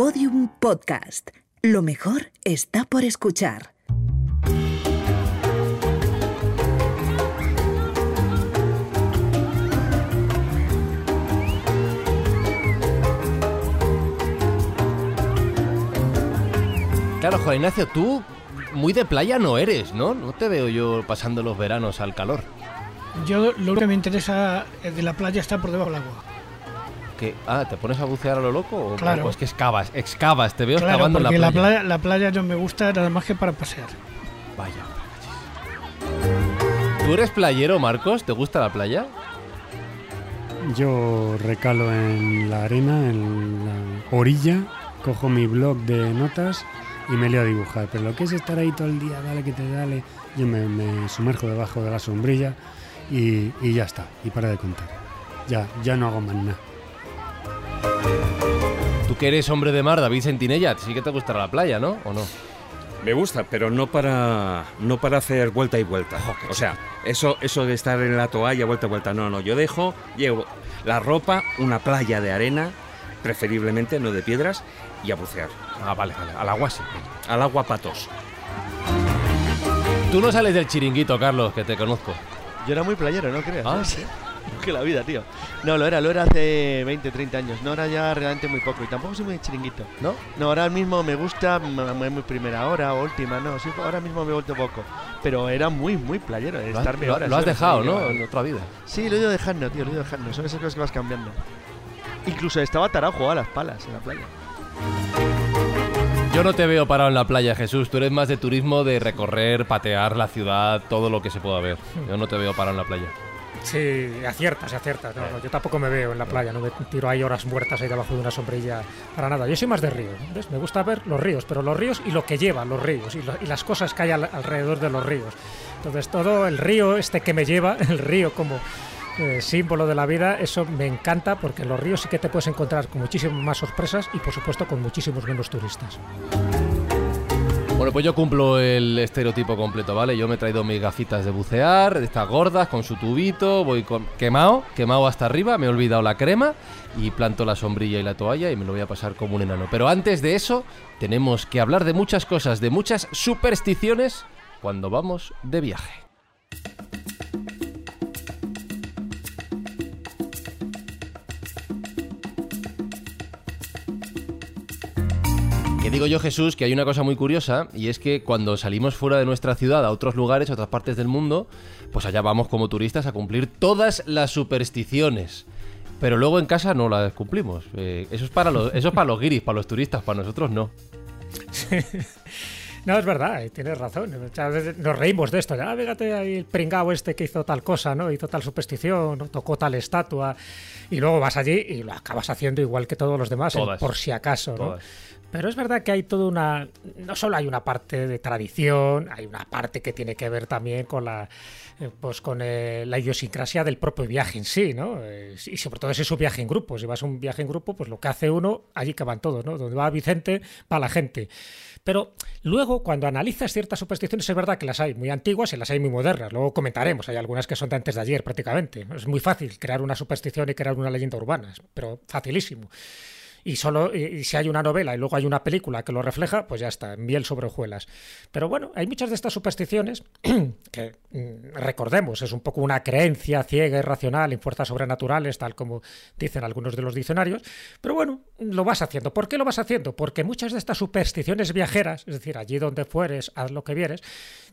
Podium Podcast. Lo mejor está por escuchar. Claro, Juan Ignacio, tú muy de playa no eres, ¿no? No te veo yo pasando los veranos al calor. Yo lo que me interesa de la playa está por debajo del agua. ¿Qué? Ah, ¿te pones a bucear a lo loco? ¿O, Claro. o es que excavas, excavas, te veo Claro, excavando en porque la la playa. playa, la playa no me gusta nada más que para pasear. Vaya. ¿Tú eres playero, Marcos? ¿Te gusta la playa? Yo recalo en la arena, en la orilla, cojo mi blog de notas y me leo a dibujar. Pero lo que es estar ahí todo el día, dale que te dale, yo me, me sumerjo debajo de la sombrilla y, y ya está, y para de contar. Ya, ya no hago más nada. Tú que eres hombre de mar, David Sentinella, sí que te gustará la playa, ¿no? ¿O no? Me gusta, pero no para no para hacer vuelta y vuelta. o sea, eso eso de estar en la toalla vuelta y vuelta, no, no. Yo dejo, llevo la ropa, una playa de arena, preferiblemente no de piedras, y a bucear. Ah, vale, vale. Al agua sí. Al agua patos. Tú no sales del chiringuito, Carlos, que te conozco. Yo era muy playero, ¿no crees? Ah, sí. Que la vida, tío. No, lo era, lo era hace 20, 30 años. No, ahora ya realmente muy poco. Y tampoco soy muy chiringuito. ¿No? No, ahora mismo me gusta muy primera hora o última, no. Sí, ahora mismo me he vuelto poco. Pero era muy, muy playero. de Lo has, estarme lo- horas, lo has dejado, ¿no? En otra vida. Sí, lo he ido dejando, tío, lo he ido dejando. Son esas cosas que vas cambiando. Incluso estaba tarado jugaba a las palas en la playa. Yo no te veo parado en la playa, Jesús. Tú eres más de turismo, de recorrer, patear la ciudad, todo lo que se pueda ver. Yo no te veo parado en la playa. Sí, aciertas, aciertas. No, yo tampoco me veo en la playa, no me tiro ahí horas muertas ahí debajo de una sombrilla para nada. Yo soy más de ¿ves? Me gusta ver los ríos, pero los ríos y lo que llevan los ríos y, las cosas que hay al- alrededor de los ríos. Entonces todo el río este que me lleva, el río como eh, símbolo de la vida, eso me encanta porque los ríos sí que te puedes encontrar con muchísimas más sorpresas y por supuesto con muchísimos menos turistas. Bueno, pues yo cumplo el estereotipo completo, ¿vale? Yo me he traído mis gafitas de bucear, estas gordas, con su tubito, voy con... quemado, quemado hasta arriba, me he olvidado la crema y planto la sombrilla y la toalla y me lo voy a pasar como un enano. Pero antes de eso, tenemos que hablar de muchas cosas, de muchas supersticiones cuando vamos de viaje. Que digo yo, Jesús, que hay una cosa muy curiosa y es que cuando salimos fuera de nuestra ciudad a otros lugares, a otras partes del mundo, pues allá vamos como turistas a cumplir todas las supersticiones. Pero luego en casa no las cumplimos. Eh, eso, es para los, eso es para los guiris, para los turistas, para nosotros no. No, es verdad, eh, tienes razón. Muchas veces nos reímos de esto. Ah, fíjate ahí el pringao este que hizo tal cosa, ¿no? Hizo tal superstición, ¿no? tocó tal estatua. Y luego vas allí y lo acabas haciendo igual que todos los demás, Todas. por si acaso, ¿no? Todas. Pero es verdad que hay toda una. No solo hay una parte de tradición, hay una parte que tiene que ver también con la. eh, Pues con eh, la idiosincrasia del propio viaje en sí, ¿no? Eh, y sobre todo si es un viaje en grupo. Si vas a un viaje en grupo, pues lo que hace uno, allí que van todos, ¿no? Donde va Vicente, va la gente. Pero luego, cuando analizas ciertas supersticiones, es verdad que las hay muy antiguas y las hay muy modernas. Luego comentaremos, hay algunas que son de antes de ayer prácticamente. Es muy fácil crear una superstición y crear una leyenda urbana, pero facilísimo y solo y, si hay una novela y luego hay una película que lo refleja, pues ya está, miel sobre hojuelas. Pero bueno, hay muchas de estas supersticiones que mm, recordemos, es un poco una creencia ciega y racional en fuerzas sobrenaturales, tal como dicen algunos de los diccionarios, pero bueno, lo vas haciendo. ¿Por qué lo vas haciendo? Porque muchas de estas supersticiones viajeras, es decir, allí donde fueres, haz lo que vieres,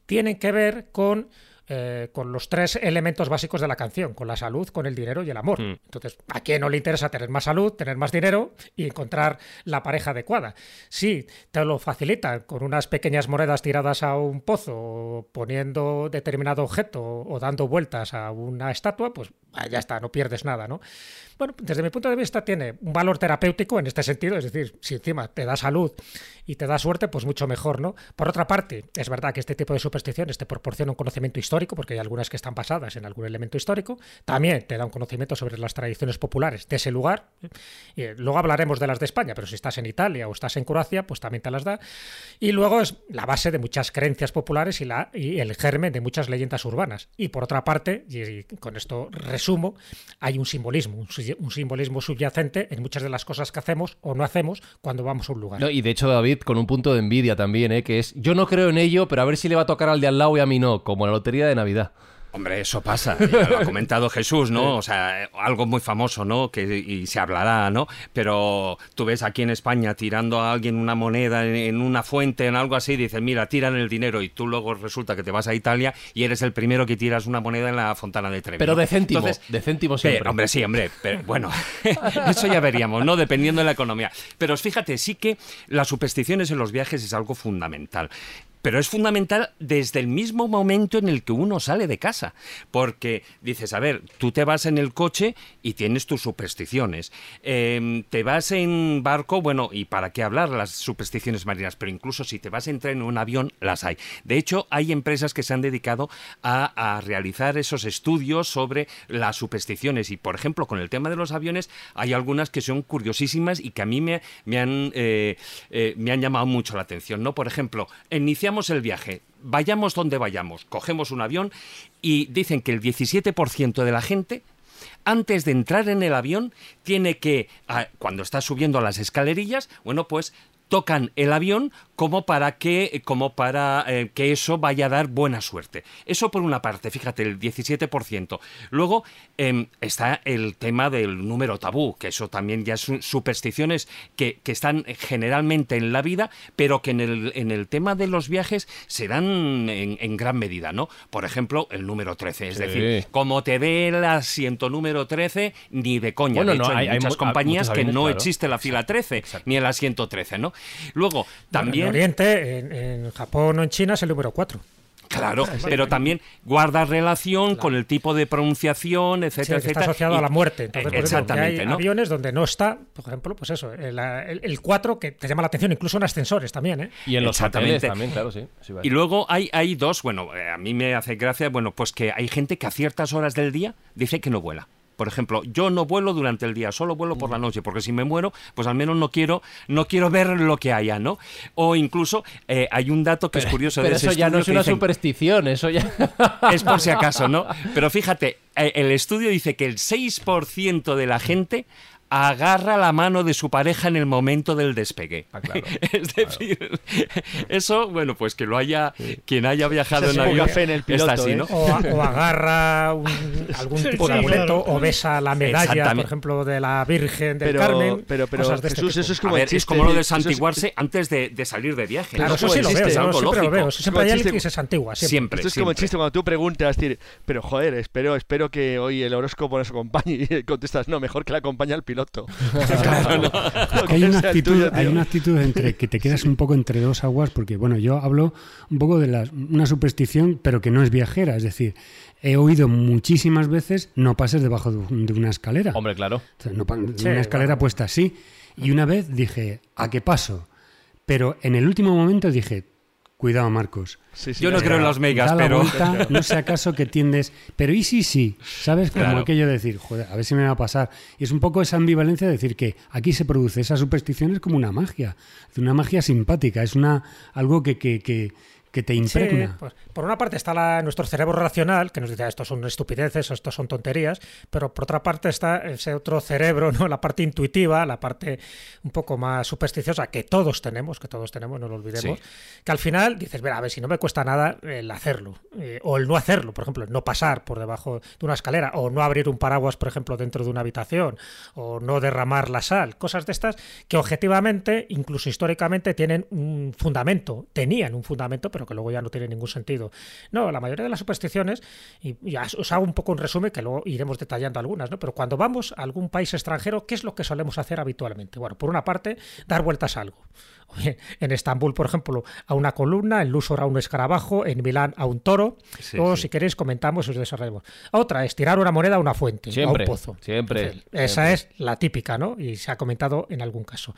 tienen que ver con eh, con los tres elementos básicos de la canción, con la salud, con el dinero y el amor. Mm. Entonces, ¿a quién no le interesa tener más salud, tener más dinero y encontrar la pareja adecuada? Si te lo facilitan con unas pequeñas monedas tiradas a un pozo, o poniendo determinado objeto o dando vueltas a una estatua, pues ah, ya está, no pierdes nada, ¿no? Bueno, desde mi punto de vista tiene un valor terapéutico en este sentido, es decir, si encima te da salud y te da suerte, pues mucho mejor, ¿no? Por otra parte, es verdad que este tipo de supersticiones te proporciona un conocimiento histórico histórico, porque hay algunas que están basadas en algún elemento histórico. También te da un conocimiento sobre las tradiciones populares de ese lugar. Y, eh, luego hablaremos de las de España, pero si estás en Italia o estás en Croacia, pues también te las da. Y luego es la base de muchas creencias populares y, la, y el germen de muchas leyendas urbanas. Y por otra parte, y, y con esto resumo, hay un simbolismo, un, un simbolismo subyacente en muchas de las cosas que hacemos o no hacemos cuando vamos a un lugar. No, y de hecho, David, con un punto de envidia también, ¿eh? que es, yo no creo en ello, pero a ver si le va a tocar al de al lado y a mí no, como la lotería de Navidad. Hombre, eso pasa. Ya lo ha comentado Jesús, ¿no? O sea, algo muy famoso, ¿no? Que y se hablará, ¿no? Pero tú ves aquí en España tirando a alguien una moneda en, una fuente, en algo así, y dices, mira, tiran el dinero y tú luego resulta que te vas a Italia y eres el primero que tiras una moneda en la fontana de Trevi. Pero de céntimo, Entonces, de céntimo siempre. hombre, sí, hombre, pero bueno, eso ya veríamos, ¿no? Dependiendo de la economía. Pero fíjate, sí que las supersticiones en los viajes es algo fundamental. Pero es fundamental desde el mismo momento en el que uno sale de casa. Porque dices, a ver, tú te vas en el coche y tienes tus supersticiones. Eh, te vas en barco, bueno, ¿y para qué hablar las supersticiones marinas? Pero incluso si te vas en tren o en avión, las hay. De hecho, hay empresas que se han dedicado a, a realizar esos estudios sobre las supersticiones. Y, por ejemplo, con el tema de los aviones, hay algunas que son curiosísimas y que a mí me, me han, eh, eh, me han llamado mucho la atención. ¿no? Por ejemplo, iniciamos el viaje. Vayamos donde vayamos, cogemos un avión y dicen que el 17% de la gente antes de entrar en el avión, tiene que, ah, cuando está subiendo las escalerillas, bueno, pues tocan el avión como para que como para eh, que eso vaya a dar buena suerte. Eso por una parte, fíjate, el 17%. Luego em, está el tema del número tabú, que eso también ya son supersticiones que, que están generalmente en la vida, pero que en el, en el tema de los viajes se dan en, en gran medida, ¿no? Por ejemplo, el número 13, es Sí. decir, como te dé el asiento número 13, ni de coña. Bueno, de hecho, hay, hay- hay muchas mu- compañías que no claro. existe la fila 13, exacto. ni el asiento 13, ¿no? Luego, Bueno, también... En Oriente, en, en Japón o en China es el número 4. Claro, pero también guarda relación con el tipo de pronunciación, Sí, etcétera, que está asociado Y- a la muerte. Entonces, por Exactamente, hay ¿no? aviones donde no está, por ejemplo, pues eso, el, el, el 4 que te llama la atención, incluso en ascensores también, ¿eh? Y en los hoteles también, claro, sí. sí, vale. Y luego hay, hay dos, bueno, eh, a mí me hace gracia, bueno, pues que hay gente que a ciertas horas del día dice que no vuela. Por ejemplo, yo no vuelo durante el día, solo vuelo por la noche, porque si me muero, pues al menos no quiero, no quiero ver lo que haya, ¿no? O incluso eh, hay un dato que es curioso Pero de ese eso ya no es una dicen- superstición, eso ya... es por si acaso, ¿no? Pero fíjate, eh, el estudio dice que el 6% de la gente agarra la mano de su pareja en el momento del despegue. Ah, claro, es decir, eso, bueno, pues que lo haya, quien haya viajado en avión, café en el está piloto, así, ¿eh? ¿no? O, a- o agarra un- algún Sí, tipo de amuleto claro. o besa la medalla, por ejemplo, de la Virgen del Pero, Carmen. pero, pero cosas de este Jesús, tipo. eso es A como ver, es como lo de eso es- santiguarse antes de, de salir de viaje. Claro, ¿no? eso sí lo veo, es algo siempre lo lógico. veo. Siempre hay alguien que se santigua, siempre. Siempre, Esto es como el siempre. chiste cuando tú preguntas, decir, pero joder, espero, espero que hoy el horóscopo nos acompañe y contestas, no, mejor que la acompañe al piloto. Hay una, actitud, hay una actitud entre que te quedas un poco entre dos aguas, porque bueno, yo hablo un poco de las, una superstición, pero que no es viajera. Es decir, he oído muchísimas veces no pases debajo de, un- de una escalera. Hombre, claro. O sea, no pa- Sí, una escalera bueno. puesta así. Y una vez dije, ¿a qué paso? Pero en el último momento dije, cuidado Marcos. Sí, sí, Yo no creo en las megas, da la pero... vuelta, no sé acaso que tiendes, pero y sí, sí, ¿sabes? Como Claro. aquello de decir, joder, a ver si me va a pasar. Y es un poco esa ambivalencia de decir que aquí se produce esa superstición es como una magia, es una magia simpática, es una algo que, que, que, que te Sí, impregna. pues, por una parte está la- nuestro cerebro racional, que nos dice, "Ah, estos son estupideces, estos son tonterías, pero por otra parte está ese otro cerebro, ¿no? la parte intuitiva, la parte un poco más supersticiosa, que todos tenemos, que todos tenemos, no lo olvidemos, Sí. que al final dices, "Ver, a ver, si no me cuesta nada el hacerlo, eh, o el no hacerlo, por ejemplo, el no pasar por debajo de una escalera, o no abrir un paraguas, por ejemplo, dentro de una habitación, o no derramar la sal, cosas de estas que objetivamente, incluso históricamente, tienen un fundamento, tenían un fundamento, pero que luego ya no tiene ningún sentido. No, la mayoría de las supersticiones, y ya os hago un poco un resumen que luego iremos detallando algunas, ¿no? Pero cuando vamos a algún país extranjero, ¿qué es lo que solemos hacer habitualmente? Bueno, por una parte, dar vueltas a algo. En Estambul, por ejemplo, a una columna, en Lusor a un escarabajo, en Milán a un toro, Sí, o sí. si queréis comentamos y os desarrollamos. Otra es tirar una moneda a una fuente, Siempre, a un pozo. siempre, Entonces, esa siempre. es la típica, ¿no? Y se ha comentado en algún caso.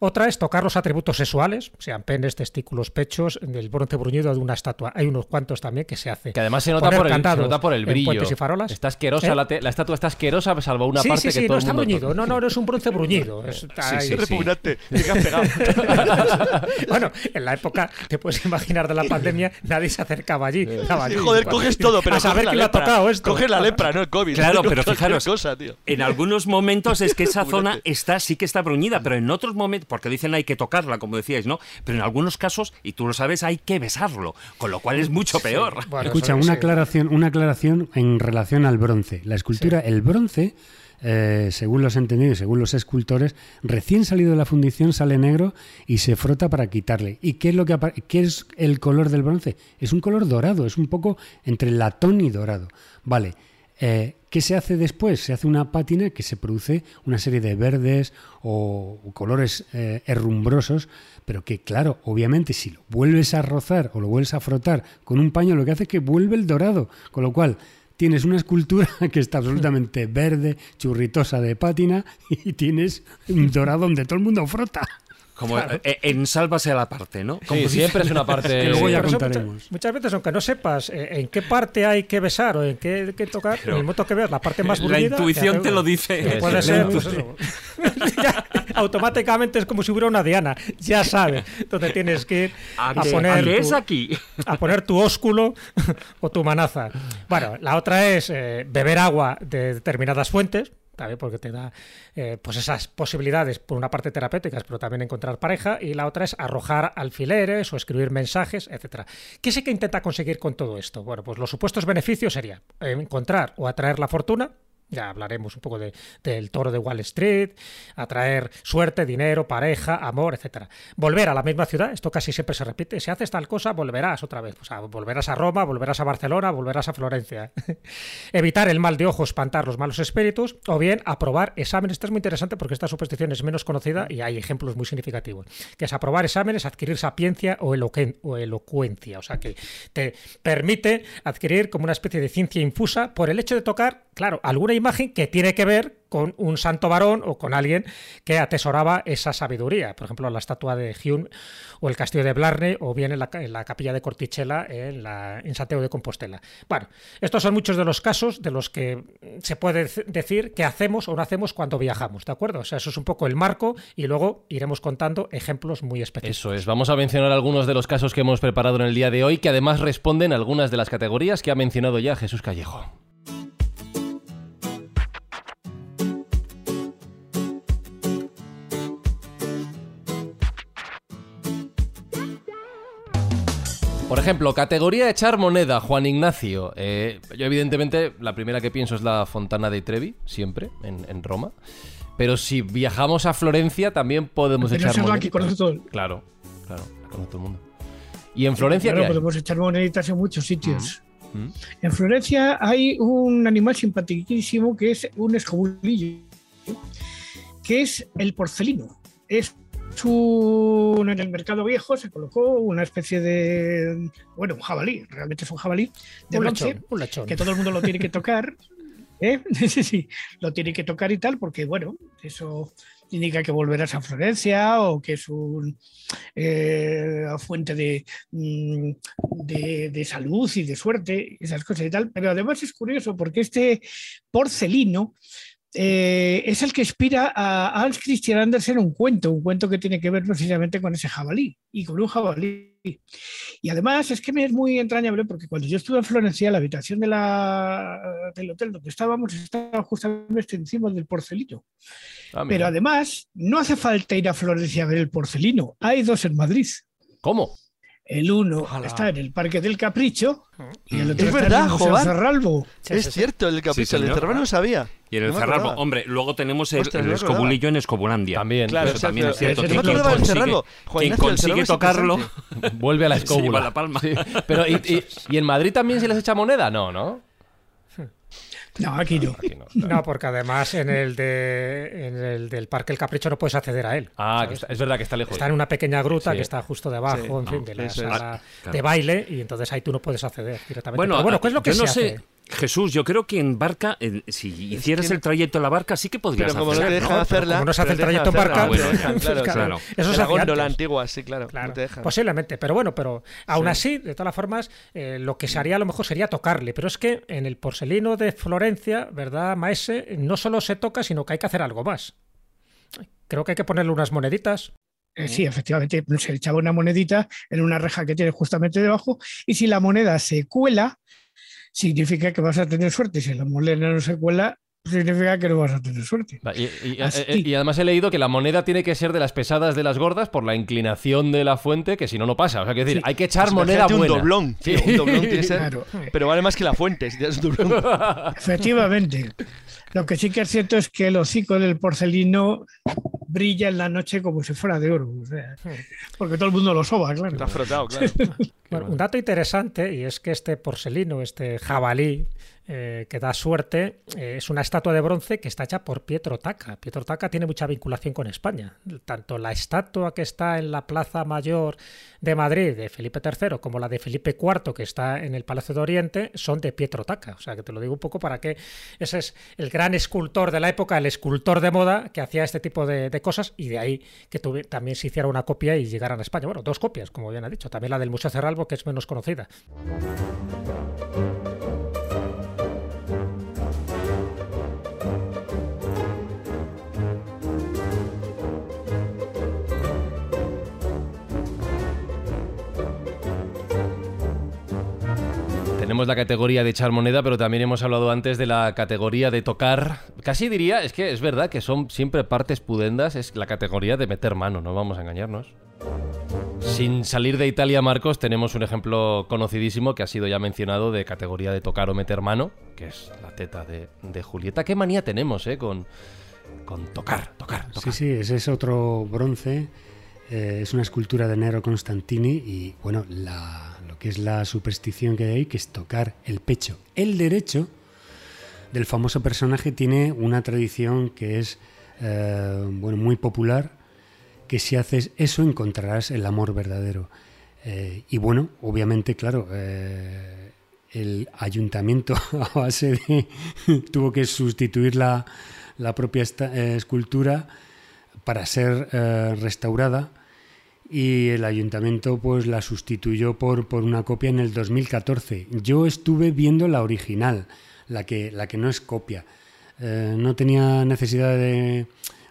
Otra es tocar los atributos sexuales, sean penes, testículos, pechos, del bronce bronce bruñido de una estatua. Hay unos cuantos también que se hace. Que además se nota, Poner por el, se candados nota por el en brillo. y farolas. Está asquerosa, ¿Eh? la, estatua está asquerosa, salvo una sí, parte sí, sí, que todo no el está bruñido. No, no, no es un bronce bruñido. Es- Sí, sí, Es sí. repugnante. Pegado. bueno, en la época, te puedes imaginar de la pandemia, nadie se acercaba allí. Estaba allí. Sí, joder, coges todo, pero a saber quién le ha tocado esto. Coges la lepra, no el COVID. Claro, No pero fijaros, cosa, tío. en algunos momentos es que esa zona está sí que está bruñida, pero en otros momentos, porque dicen hay que tocarla, como decíais, ¿no? Pero en algunos casos, y tú lo sabes, hay que besarlo, con lo cual es mucho peor. Bueno, Escucha, una sí. aclaración, una aclaración en relación al bronce. La escultura, el bronce, eh, según los entendidos según los escultores, recién salido de la fundición sale negro y se frota para quitarle. ¿Y qué es lo que qué es el color del bronce? Es un color dorado, es un poco entre latón y dorado. Vale. eh, ¿Qué se hace después? Se hace una pátina que se produce una serie de verdes o, o colores eh, herrumbrosos, pero que claro, obviamente si lo vuelves a rozar o lo vuelves a frotar con un paño, lo que hace es que vuelve el dorado, con lo cual tienes una escultura que está absolutamente verde, churritosa de pátina y tienes un dorado donde todo el mundo frota. Como eh, en sálvase a la parte, ¿no? Como Sí, si- siempre es una parte. Que luego ya contaremos. muchas, muchas veces, aunque no sepas eh, en qué parte hay que besar o en qué, qué tocar, en el momento que veas la parte más La bruñida... intuición te lo dice. Puede La ser, pues eso. Automáticamente es como si hubiera una diana. Ya sabes dónde tienes que ir a, ¿A qué- poner a tu- aquí? a poner tu ósculo o tu manaza. Bueno, la otra es eh, beber agua de determinadas fuentes. También porque te da eh, pues esas posibilidades, por una parte terapéuticas, pero también encontrar pareja, y la otra es arrojar alfileres o escribir mensajes, etcétera. ¿Qué se que intenta conseguir con todo esto? Bueno, pues los supuestos beneficios serían encontrar o atraer la fortuna, ya hablaremos un poco de- del toro de Wall Street, atraer suerte, dinero, pareja, amor, etcétera. Volver a la misma ciudad, esto casi siempre se repite. Si haces tal cosa, volverás otra vez. O sea, volverás a Roma, volverás a Barcelona, volverás a Florencia. Evitar el mal de ojo, espantar los malos espíritus, o bien aprobar exámenes. Esto es muy interesante porque esta superstición es menos conocida y hay ejemplos muy significativos. Que es aprobar exámenes, adquirir sapiencia o, o elocuencia. O sea, que te permite adquirir como una especie de ciencia infusa por el hecho de tocar, claro, alguna imagen que tiene que ver con un santo varón o con alguien que atesoraba esa sabiduría. Por ejemplo, la estatua de Hume o el castillo de Blarney o bien en la, en la capilla de Cortichela en, la, en Santiago de Compostela. Bueno, estos son muchos de los casos de los que se puede dec- decir que hacemos o no hacemos cuando viajamos, ¿de acuerdo? O sea, eso es un poco el marco y luego iremos contando ejemplos muy específicos. Eso es, vamos a mencionar algunos de los casos que hemos preparado en el día de hoy, que además responden a algunas de las categorías que ha mencionado ya Jesús Callejo. Por ejemplo, categoría echar moneda, Juan Ignacio. Eh, yo evidentemente la primera que pienso es la Fontana de Trevi, siempre, en, en Roma. Pero si viajamos a Florencia también podemos Pero echar esa es la moneda. que conoce todo el- Claro, claro, la conoce todo el mundo. ¿Y en Florencia Claro, qué hay? podemos echar moneditas en muchos sitios. Mm. En Florencia hay un animal simpaticísimo que es un escobulillo, que es el porcelino. Es un, en el mercado viejo se colocó una especie de, bueno, un jabalí, realmente es un jabalí de un bronce, un que todo el mundo lo tiene que tocar. ¿eh? Sí, sí, lo tiene que tocar y tal, porque bueno, eso indica que volverás a Florencia o que es un eh, fuente de, mm, de, de salud y de suerte, esas cosas y tal. Pero además es curioso porque este porcelino eh, es el que inspira a Hans Christian Andersen un cuento, un cuento que tiene que ver precisamente con ese jabalí y con un jabalí. Y además es que me es muy entrañable porque cuando yo estuve en Florencia, la habitación de la, del hotel donde estábamos estaba justamente encima del porcelino. Ah. Pero además, no hace falta ir a Florencia a ver el porcelino. Hay dos en Madrid. ¿Cómo? El uno Ojalá. está en el Parque del Capricho y el otro Es está verdad, en el Museo. Sí, es cierto, el señor. del Cerrado no sabía. Y en el No Cerralbo, hombre, luego tenemos el, Ostras, el no escobulillo en Escobulandia. También. Claro, Eso también es cierto. Quien consigue, Cerralbo. Juan quien Ignacio, el consigue Cerralbo tocarlo. Vuelve a la se lleva escóbula. la palma. Sí, Pero, ¿y, y, y en Madrid también se les echa moneda? No, ¿no? No, aquí no. Aquí no. No, porque además en el, de, en el del Parque El Capricho no puedes acceder a él. Ah, que está- es verdad que está lejos. Está en una pequeña gruta Sí. que está justo debajo, Sí, en fin, no, de la es. sala claro. de baile y entonces ahí tú no puedes acceder directamente. Bueno, Pero bueno, ¿qué es lo que yo no se sé, hace? Jesús, yo creo que en barca, eh, si hicieras que- el trayecto en la barca, sí que podrías Pero como no hacerlo. te dejan ¿no? hacerla. Como no se hace el trayecto en hacerla, barca, bueno, claro, claro. claro. Eso En se la góndola antigua, sí, claro. Claro, No te dejan. posiblemente, pero bueno, pero aún Sí. así, de todas las formas, eh, lo que se haría a lo mejor sería tocarle, pero es que en el porcelino de Florencia, ¿verdad, Maese? No solo se toca, sino que hay que hacer algo más. Creo que hay que ponerle unas moneditas. Eh, sí, efectivamente, se echaba una monedita en una reja que tiene justamente debajo y si la moneda se cuela, significa que vas a tener suerte. Si la moneda no se cuela, significa que no vas a tener suerte. Va, Y, y- Así. eh, y además he leído que la moneda tiene que ser de las pesadas de las gordas por la inclinación de la fuente, que si no, no pasa. O sea, que decir, Sí. hay que echar Pues moneda buena. un doblón. Sí. un doblón tiene que ser. Claro, Pero vale más que la fuente. Si tienes un doblón. efectivamente. Lo que sí que es cierto es que el hocico del porcelino brilla en la noche como si fuera de oro. o sea, porque todo el mundo lo soba, claro. Está frotado, claro. Bueno, un dato interesante, y es que este porcelino, este jabalí eh, que da suerte, eh, es una estatua de bronce que está hecha por Pietro Tacca. Pietro Tacca tiene mucha vinculación con España. Tanto la estatua que está en la Plaza Mayor de Madrid de Felipe III como la de Felipe IV que está en el Palacio de Oriente son de Pietro Tacca. O sea, que te lo digo un poco para que ese es el gran escultor de la época, el escultor de moda que hacía este tipo de, cosas y de ahí que también se hiciera una copia y llegaran a España. Bueno, dos copias, como bien ha dicho. También la del Museo Cerralbo, que es menos conocida. Tenemos la categoría de echar moneda, pero también hemos hablado antes de la categoría de tocar. Casi diría, es que es verdad que son siempre partes pudendas, es la categoría de meter mano, no vamos a engañarnos. Sin salir de Italia, Marcos, tenemos un ejemplo conocidísimo que ha sido ya mencionado de categoría de tocar o meter mano, que es la teta de, de Julieta. ¿Qué manía tenemos, eh? Con, con tocar, tocar, Sí, tocar. sí, ese es otro bronce. eh, es una escultura de Nero Constantini y, bueno, la- que es la superstición que hay ahí, que es tocar el pecho. El derecho del famoso personaje tiene una tradición que es, eh, bueno, muy popular, que si haces eso encontrarás el amor verdadero. Eh, y bueno, obviamente, claro, eh, el ayuntamiento a base de tuvo que sustituir la, la propia escultura para ser restaurada y el ayuntamiento pues la sustituyó por, por una copia en el 2014. Yo estuve viendo la original, la que, la que no es copia. Eh, no tenía necesidad de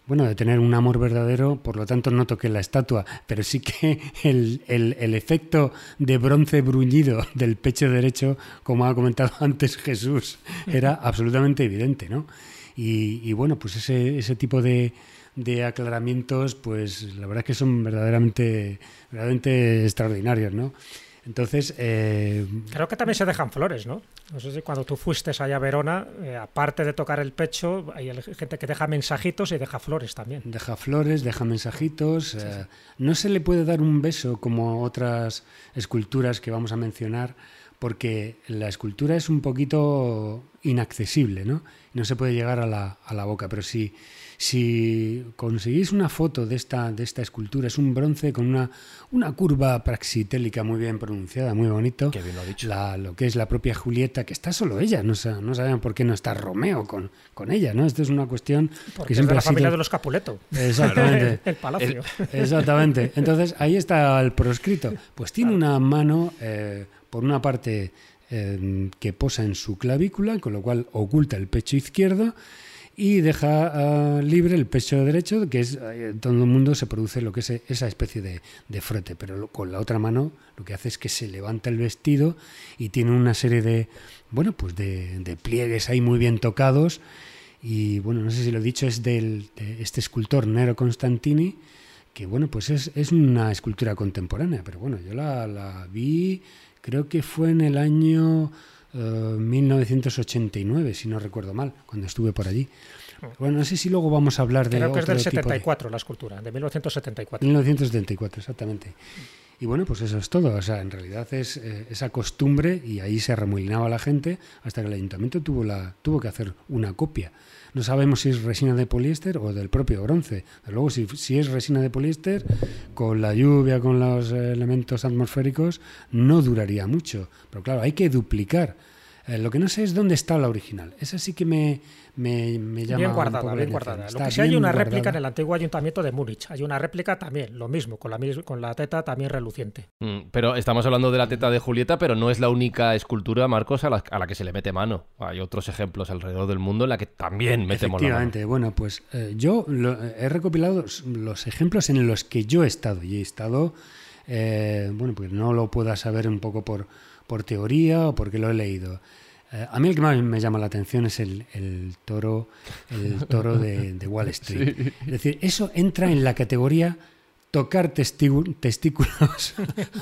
bueno de tener un amor verdadero, por lo tanto no toqué la estatua, pero sí que el, el- el efecto de bronce bruñido del pecho derecho, como ha comentado antes Jesús, era absolutamente evidente, ¿no? Y, y bueno, pues ese, ese tipo de, de aclaramientos, pues la verdad es que son verdaderamente, verdaderamente extraordinarios, ¿no? Entonces, eh, Creo que también se dejan flores, ¿no? No sé si cuando tú fuiste allá a Verona, eh, aparte de tocar el pecho, hay gente que deja mensajitos y deja flores también. deja flores, deja mensajitos. eh, no se le puede dar un beso como otras esculturas que vamos a mencionar, porque la escultura es un poquito inaccesible, ¿no? No se puede llegar a la, a la boca, pero si, si conseguís una foto de esta, de esta escultura, es un bronce con una, una curva praxitélica muy bien pronunciada, muy bonito. Qué bien lo ha dicho. La, lo que es la propia Julieta, que está solo ella, no, no saben por qué no está Romeo con, con ella, ¿no? Esto es una cuestión Porque que es de siempre la ha familia sido... de los Capuleto. Exactamente. el palacio. Exactamente. Entonces ahí está el proscrito. Pues tiene una mano, eh, por una parte, eh, que posa en su clavícula, con lo cual oculta el pecho izquierdo y deja ah, libre el pecho derecho, que es eh, en todo el mundo se produce lo que es e- esa especie de, de frote, pero lo- con la otra mano lo que hace es que se levanta el vestido y tiene una serie de, bueno, pues de, de pliegues ahí muy bien tocados. Y bueno, no sé si lo he dicho, es del, de este escultor Nero Constantini, que bueno, pues es, es una escultura contemporánea, pero bueno, yo la, la vi, creo que fue en el año eh, 1989, si no recuerdo mal, cuando estuve por allí. Bueno, no sé si luego vamos a hablar de Creo que es otro del tipo de- 74 la escultura, de 1974. 1974, exactamente. Y bueno, pues eso es todo. O sea, en realidad es eh, esa costumbre y ahí se arremolinaba la gente hasta que el ayuntamiento tuvo, la, tuvo que hacer una copia. No sabemos si es resina de poliéster o del propio bronce. Luego, si, si es resina de poliéster, con la lluvia, con los eh, elementos atmosféricos, no duraría mucho. Pero claro, hay que duplicar Eh, lo que no sé es dónde está la original. Esa sí que me, me, me llama Bien un guardada, poco bien guardada. Lo que sí hay una guardada. réplica en el antiguo ayuntamiento de Múnich. Hay una réplica también, lo mismo, con la, con la teta también reluciente. Mm, Pero estamos hablando de la teta de Julieta, pero no es la única escultura, Marcos, a la, a la que se le mete mano. Hay otros ejemplos alrededor del mundo en la que también metemos la mano. Efectivamente, bueno, pues eh, yo lo- he recopilado los, los ejemplos en los que yo he estado. Y he estado, eh, bueno, pues no lo pueda saber un poco por, por teoría o porque lo he leído. Eh, a mí el que más me llama la atención es el, el toro, el toro de, de Wall Street. Es decir, eso entra en la categoría tocar testículos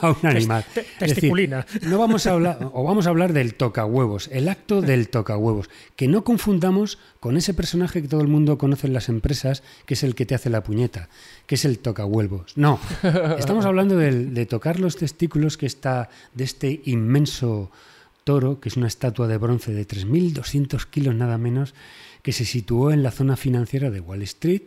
a un animal. te- Es decir, testiculina. no vamos a hablar, o vamos a hablar del tocahuevos, el acto del tocahuevos, que no confundamos con ese personaje que todo el mundo conoce en las empresas, que es el que te hace la puñeta, que es el tocahuevos. No, estamos hablando del- de, tocar los testículos que está de este inmenso toro, que es una estatua de bronce de 3.200 kilos nada menos, que se situó en la zona financiera de Wall Street,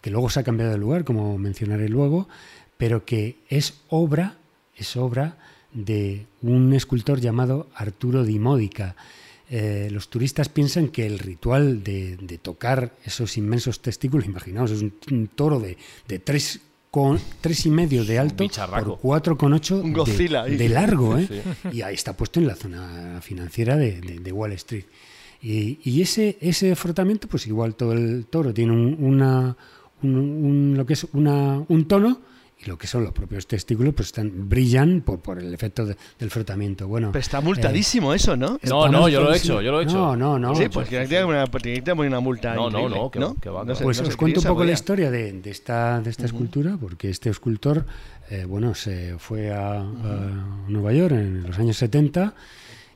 que luego se ha cambiado de lugar, como mencionaré luego, pero que es obra, es obra de un escultor llamado Arturo Di Modica. Eh, los turistas piensan que el ritual de, de tocar esos inmensos testículos, imaginaos, es un, un toro de, de tres, con, tres y medio de alto por cuatro con ocho Un de, Godzilla ahí. de largo, ¿eh? y ahí está puesto en la zona financiera de, de- de Wall Street. Y, y ese, ese frotamiento, pues igual todo el toro tiene un, una, un, un- lo que es una, un tono y lo que son los propios testículos, pues están, brillan por, por el efecto de- del frotamiento. Bueno, Pero está multadísimo eso, ¿no? No, no, yo lo he hecho, yo lo he hecho. No, no, no. sí, pues que tiene una, tiene que poner una multa. No, no, no, que va, que va, que va. sé, Pues no os cuento un poco la historia de, de esta, de esta escultura, porque este escultor, eh, bueno, se fue a, a Nueva York en los años 70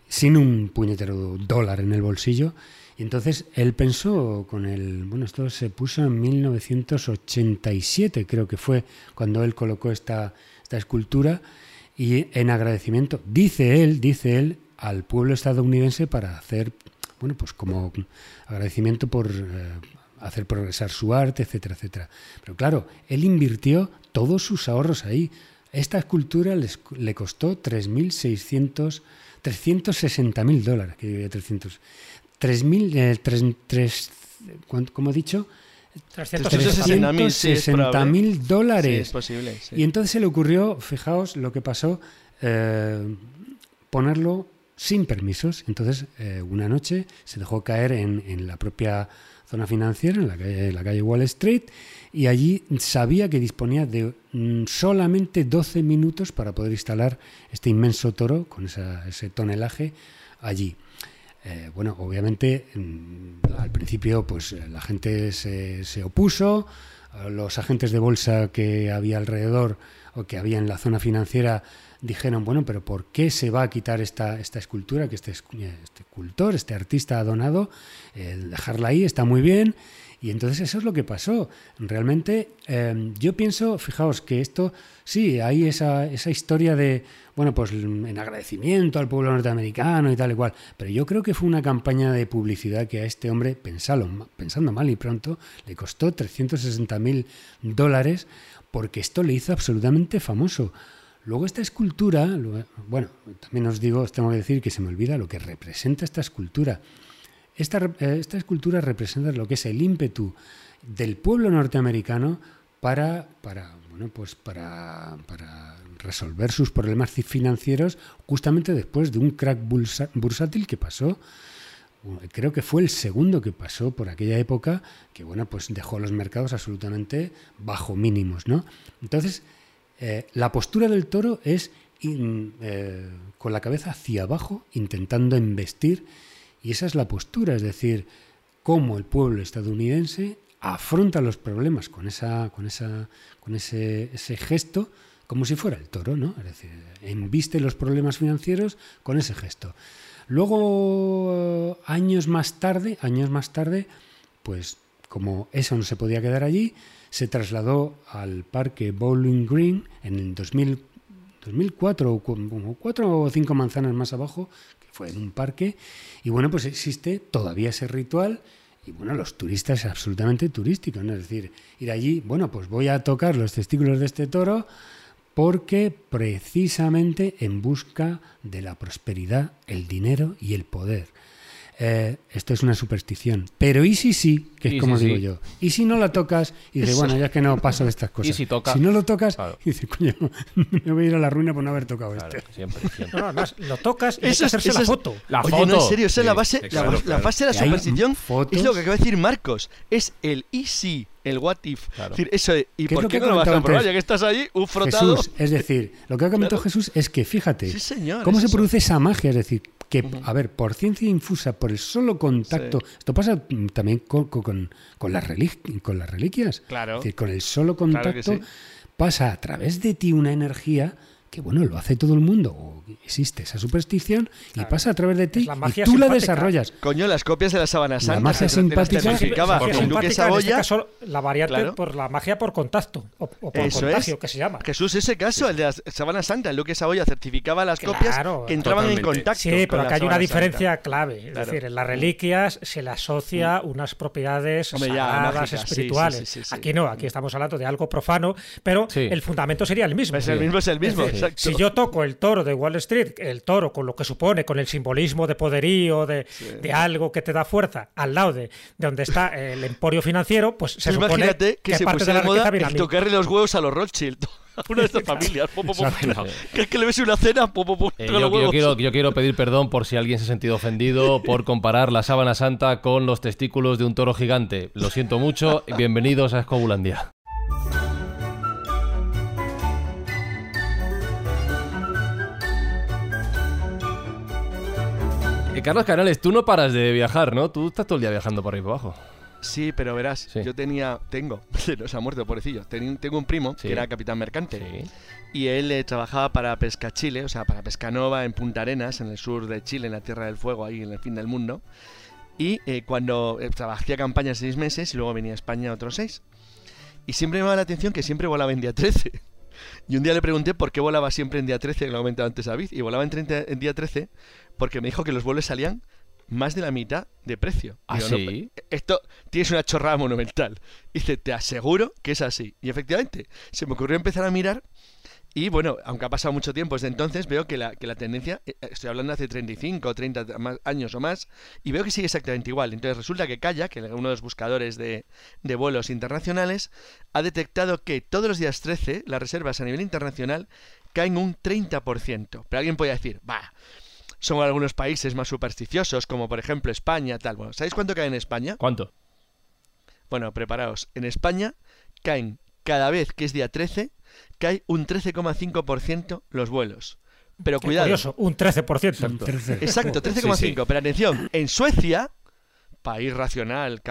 sin un puñetero dólar en el bolsillo. Y entonces él pensó con el, bueno, esto se puso en 1987, creo que fue cuando él colocó esta, esta escultura y en agradecimiento, dice él, dice él, al pueblo estadounidense para hacer, bueno, pues como agradecimiento por eh, hacer progresar su arte, etcétera, etcétera. Pero claro, él invirtió todos sus ahorros ahí. Esta escultura les- le costó 3.600, 360.000 dólares, que diría 300. 3.000, eh, tres- tres- ¿cuánto- ¿cómo he dicho? 360.000, sí, es probable. 360.000 Sí, dólares. es posible. sí. Y entonces se le ocurrió, fijaos lo que pasó, eh, ponerlo sin permisos. Entonces, eh, una noche se dejó caer en, en la propia zona financiera, en la calle, la calle Wall Street, y allí sabía que disponía de mm, solamente 12 minutos para poder instalar este inmenso toro con esa- ese tonelaje allí. Eh, bueno, obviamente mm, al principio pues eh, la gente se, se opuso, los agentes de bolsa que había alrededor o que había en la zona financiera dijeron, bueno, pero ¿por qué se va a quitar esta, esta escultura que este, este escultor, este artista ha donado? Eh, dejarla ahí está muy bien. Y entonces eso es lo que pasó. Realmente eh, yo pienso, fijaos que esto, sí, hay esa, esa historia de, bueno, pues en agradecimiento al pueblo norteamericano y tal y cual, pero yo creo que fue una campaña de publicidad que a este hombre, pensalo, pensando mal y pronto, le costó 360 mil dólares porque esto le hizo absolutamente famoso. Luego esta escultura, bueno, también os digo, os tengo que decir que se me olvida lo que representa esta escultura. Esta, eh, esta escultura representa lo que es el ímpetu del pueblo norteamericano para, para, bueno, pues para, para resolver sus problemas ci- financieros justamente después de un crack bursátil que pasó creo que fue el segundo que pasó por aquella época que bueno pues dejó los mercados absolutamente bajo mínimos no entonces eh, la postura del toro es eh, con la cabeza hacia abajo intentando embestir y esa es la postura es decir cómo el pueblo estadounidense afronta los problemas con esa con esa con ese, gesto como si fuera el toro no es decir embiste los problemas financieros con ese gesto. Luego, años más tarde, años más tarde, pues como eso no se podía quedar allí, se trasladó al parque Bowling Green en el 2000, 2004, o cuatro o cinco manzanas más abajo, fue en un parque, y bueno, pues existe todavía ese ritual, y bueno, los turistas es absolutamente turístico, ¿no? Es decir, ir allí, bueno, pues voy a tocar los testículos de este toro, porque precisamente en busca de la prosperidad, el dinero y el poder. Eh, esto es una superstición. Pero ¿y si sí? Que es Y como si digo sí. yo. ¿Y si no la tocas? Y dices, bueno, ya que no paso de estas cosas. si toca? no lo tocas, Claro. y dices, coño, me voy a ir a la ruina por no haber tocado Claro, este. siempre, siempre. No, no, lo tocas y hay que Eso es- hacerse eso la es- foto. La Oye, foto. no, en serio, esa es la base, la, claro, la claro. fase de la superstición. Es lo que acaba de decir Marcos. Es el easy, el what if. Claro. Es decir, eso de, ¿y ¿Qué es por qué que no lo vas a? Ya que estás allí, un frotado. Jesús, es decir, lo que ha comentado Jesús es que, fíjate, Sí, señor. ¿Cómo es se eso. produce esa magia? Es decir, que, a ver, por ciencia infusa, por el solo contacto, esto pasa también con, con- las, con las reliquias. Claro. Es decir, con el solo contacto sí. pasa a través de ti una energía que, bueno, lo hace todo el mundo, o existe esa superstición, y pasa a través de ti, la y magia tú la desarrollas. Coño, las copias de la sábana santa. magia que te las simpática- certificaba Magia Duque simpática, en este caso, la variante Claro. por la magia por contacto o, o por Eso contagio, es. que se llama. Jesús, ese caso, el de la sábana santa, el Duque Saboya certificaba las Claro, copias que entraban en contacto. Sí, pero la acá hay una diferencia santa. clave. Es Claro. decir, en las reliquias se le asocia unas propiedades Hombre, sí, sí, espirituales. sí, sí, sí. Aquí no, aquí estamos hablando de algo profano, pero Sí. el fundamento sería el mismo. Es el mismo, es el mismo, exacto. Si yo toco el toro de Wall Street, el toro con lo que supone, con el simbolismo de poderío, de, de algo que te da fuerza, al lado de, de donde está el emporio financiero, pues se supone imagínate que, se parte de pusiera la moda mí. tocarle los huevos a los Rothschild. Una de estas familias. Exacto. Que es que le ves una cena, Eh, yo, quiero, yo quiero pedir perdón por si alguien se ha sentido ofendido por comparar la sábana santa con los testículos de un toro gigante. Lo siento mucho. Bienvenidos a Escobulandia. Eh, Carlos Canales, tú no paras de viajar, ¿no? Tú estás todo el día viajando por ahí por abajo. Sí, pero verás, Sí. yo tenía, tengo, no se ha muerto, pobrecillo. Tengo un primo Sí. que era capitán mercante Sí. y él eh, trabajaba para Pesca Chile, o sea, para Pescanova en Punta Arenas, en el sur de Chile, en la Tierra del Fuego, ahí en el fin del mundo. Y eh, cuando eh, trabajé campaña seis meses y luego venía a España otros seis. Y siempre me llamaba la atención que siempre volaba en día 13. Y un día le pregunté por qué volaba siempre en día 13, que lo comentaba antes David, y volaba en, 30 en día 13 porque me dijo que los vuelos salían más de la mitad de precio. ¿Ah, Digo, no, esto tienes una chorrada monumental. Y dice, te aseguro que es así. Y efectivamente, se me ocurrió empezar a mirar. Y bueno, aunque ha pasado mucho tiempo desde entonces, veo que la, que la tendencia, eh, estoy hablando hace 35 o 30 más- años o más, y veo que sigue exactamente igual. Entonces resulta que Kayak, que uno de los buscadores de, de vuelos internacionales, ha detectado que todos los días 13 las reservas a nivel internacional caen un 30%. Pero alguien puede decir, va, son algunos países más supersticiosos, como por ejemplo España, tal. Bueno, ¿sabéis cuánto cae en España? ¿Cuánto? Bueno, preparaos. En España caen cada vez que es día 13, cae un 13,5% los vuelos. Pero cuidado. curioso, un 13%. Un tercer- Exacto, 13,5. Sí, sí. Pero atención, en Suecia, país racional,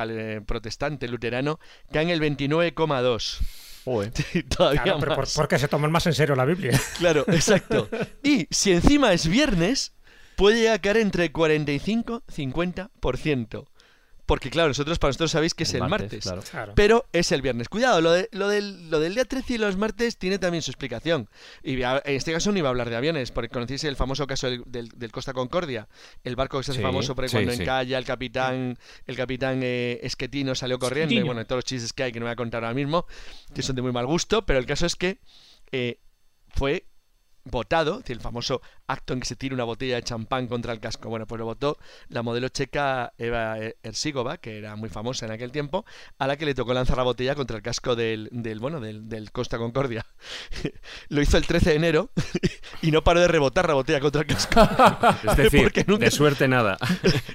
protestante, luterano, caen el 29,2. Todavía Claro, pero por, porque se toman más en serio la Biblia. Claro, exacto. Y si encima es viernes, puede llegar a caer entre 45 y 50%. Porque claro, nosotros para nosotros sabéis que es el, martes. Claro. Pero es el viernes. Cuidado, lo, de- lo, del, lo del día 13 y los martes tiene también su explicación. Y en este caso no iba a hablar de aviones, porque conocéis el famoso caso del, del- del Costa Concordia, el barco que se hace Sí, famoso por sí, cuando sí. encalla el capitán, el capitán eh, Esquetino salió corriendo, y bueno, todos los chistes que hay que no voy a contar ahora mismo, que son de muy mal gusto, pero el caso es que eh, fue votado, el famoso acto en que se tira una botella de champán contra el casco. Bueno, pues lo votó la modelo checa Eva Ersigova, que era muy famosa en aquel tiempo, a la que le tocó lanzar la botella contra el casco del, del bueno, del, del Costa Concordia. lo hizo el 13 de enero y no paró de rebotar la botella contra el casco. Es decir, nunca- de suerte nada.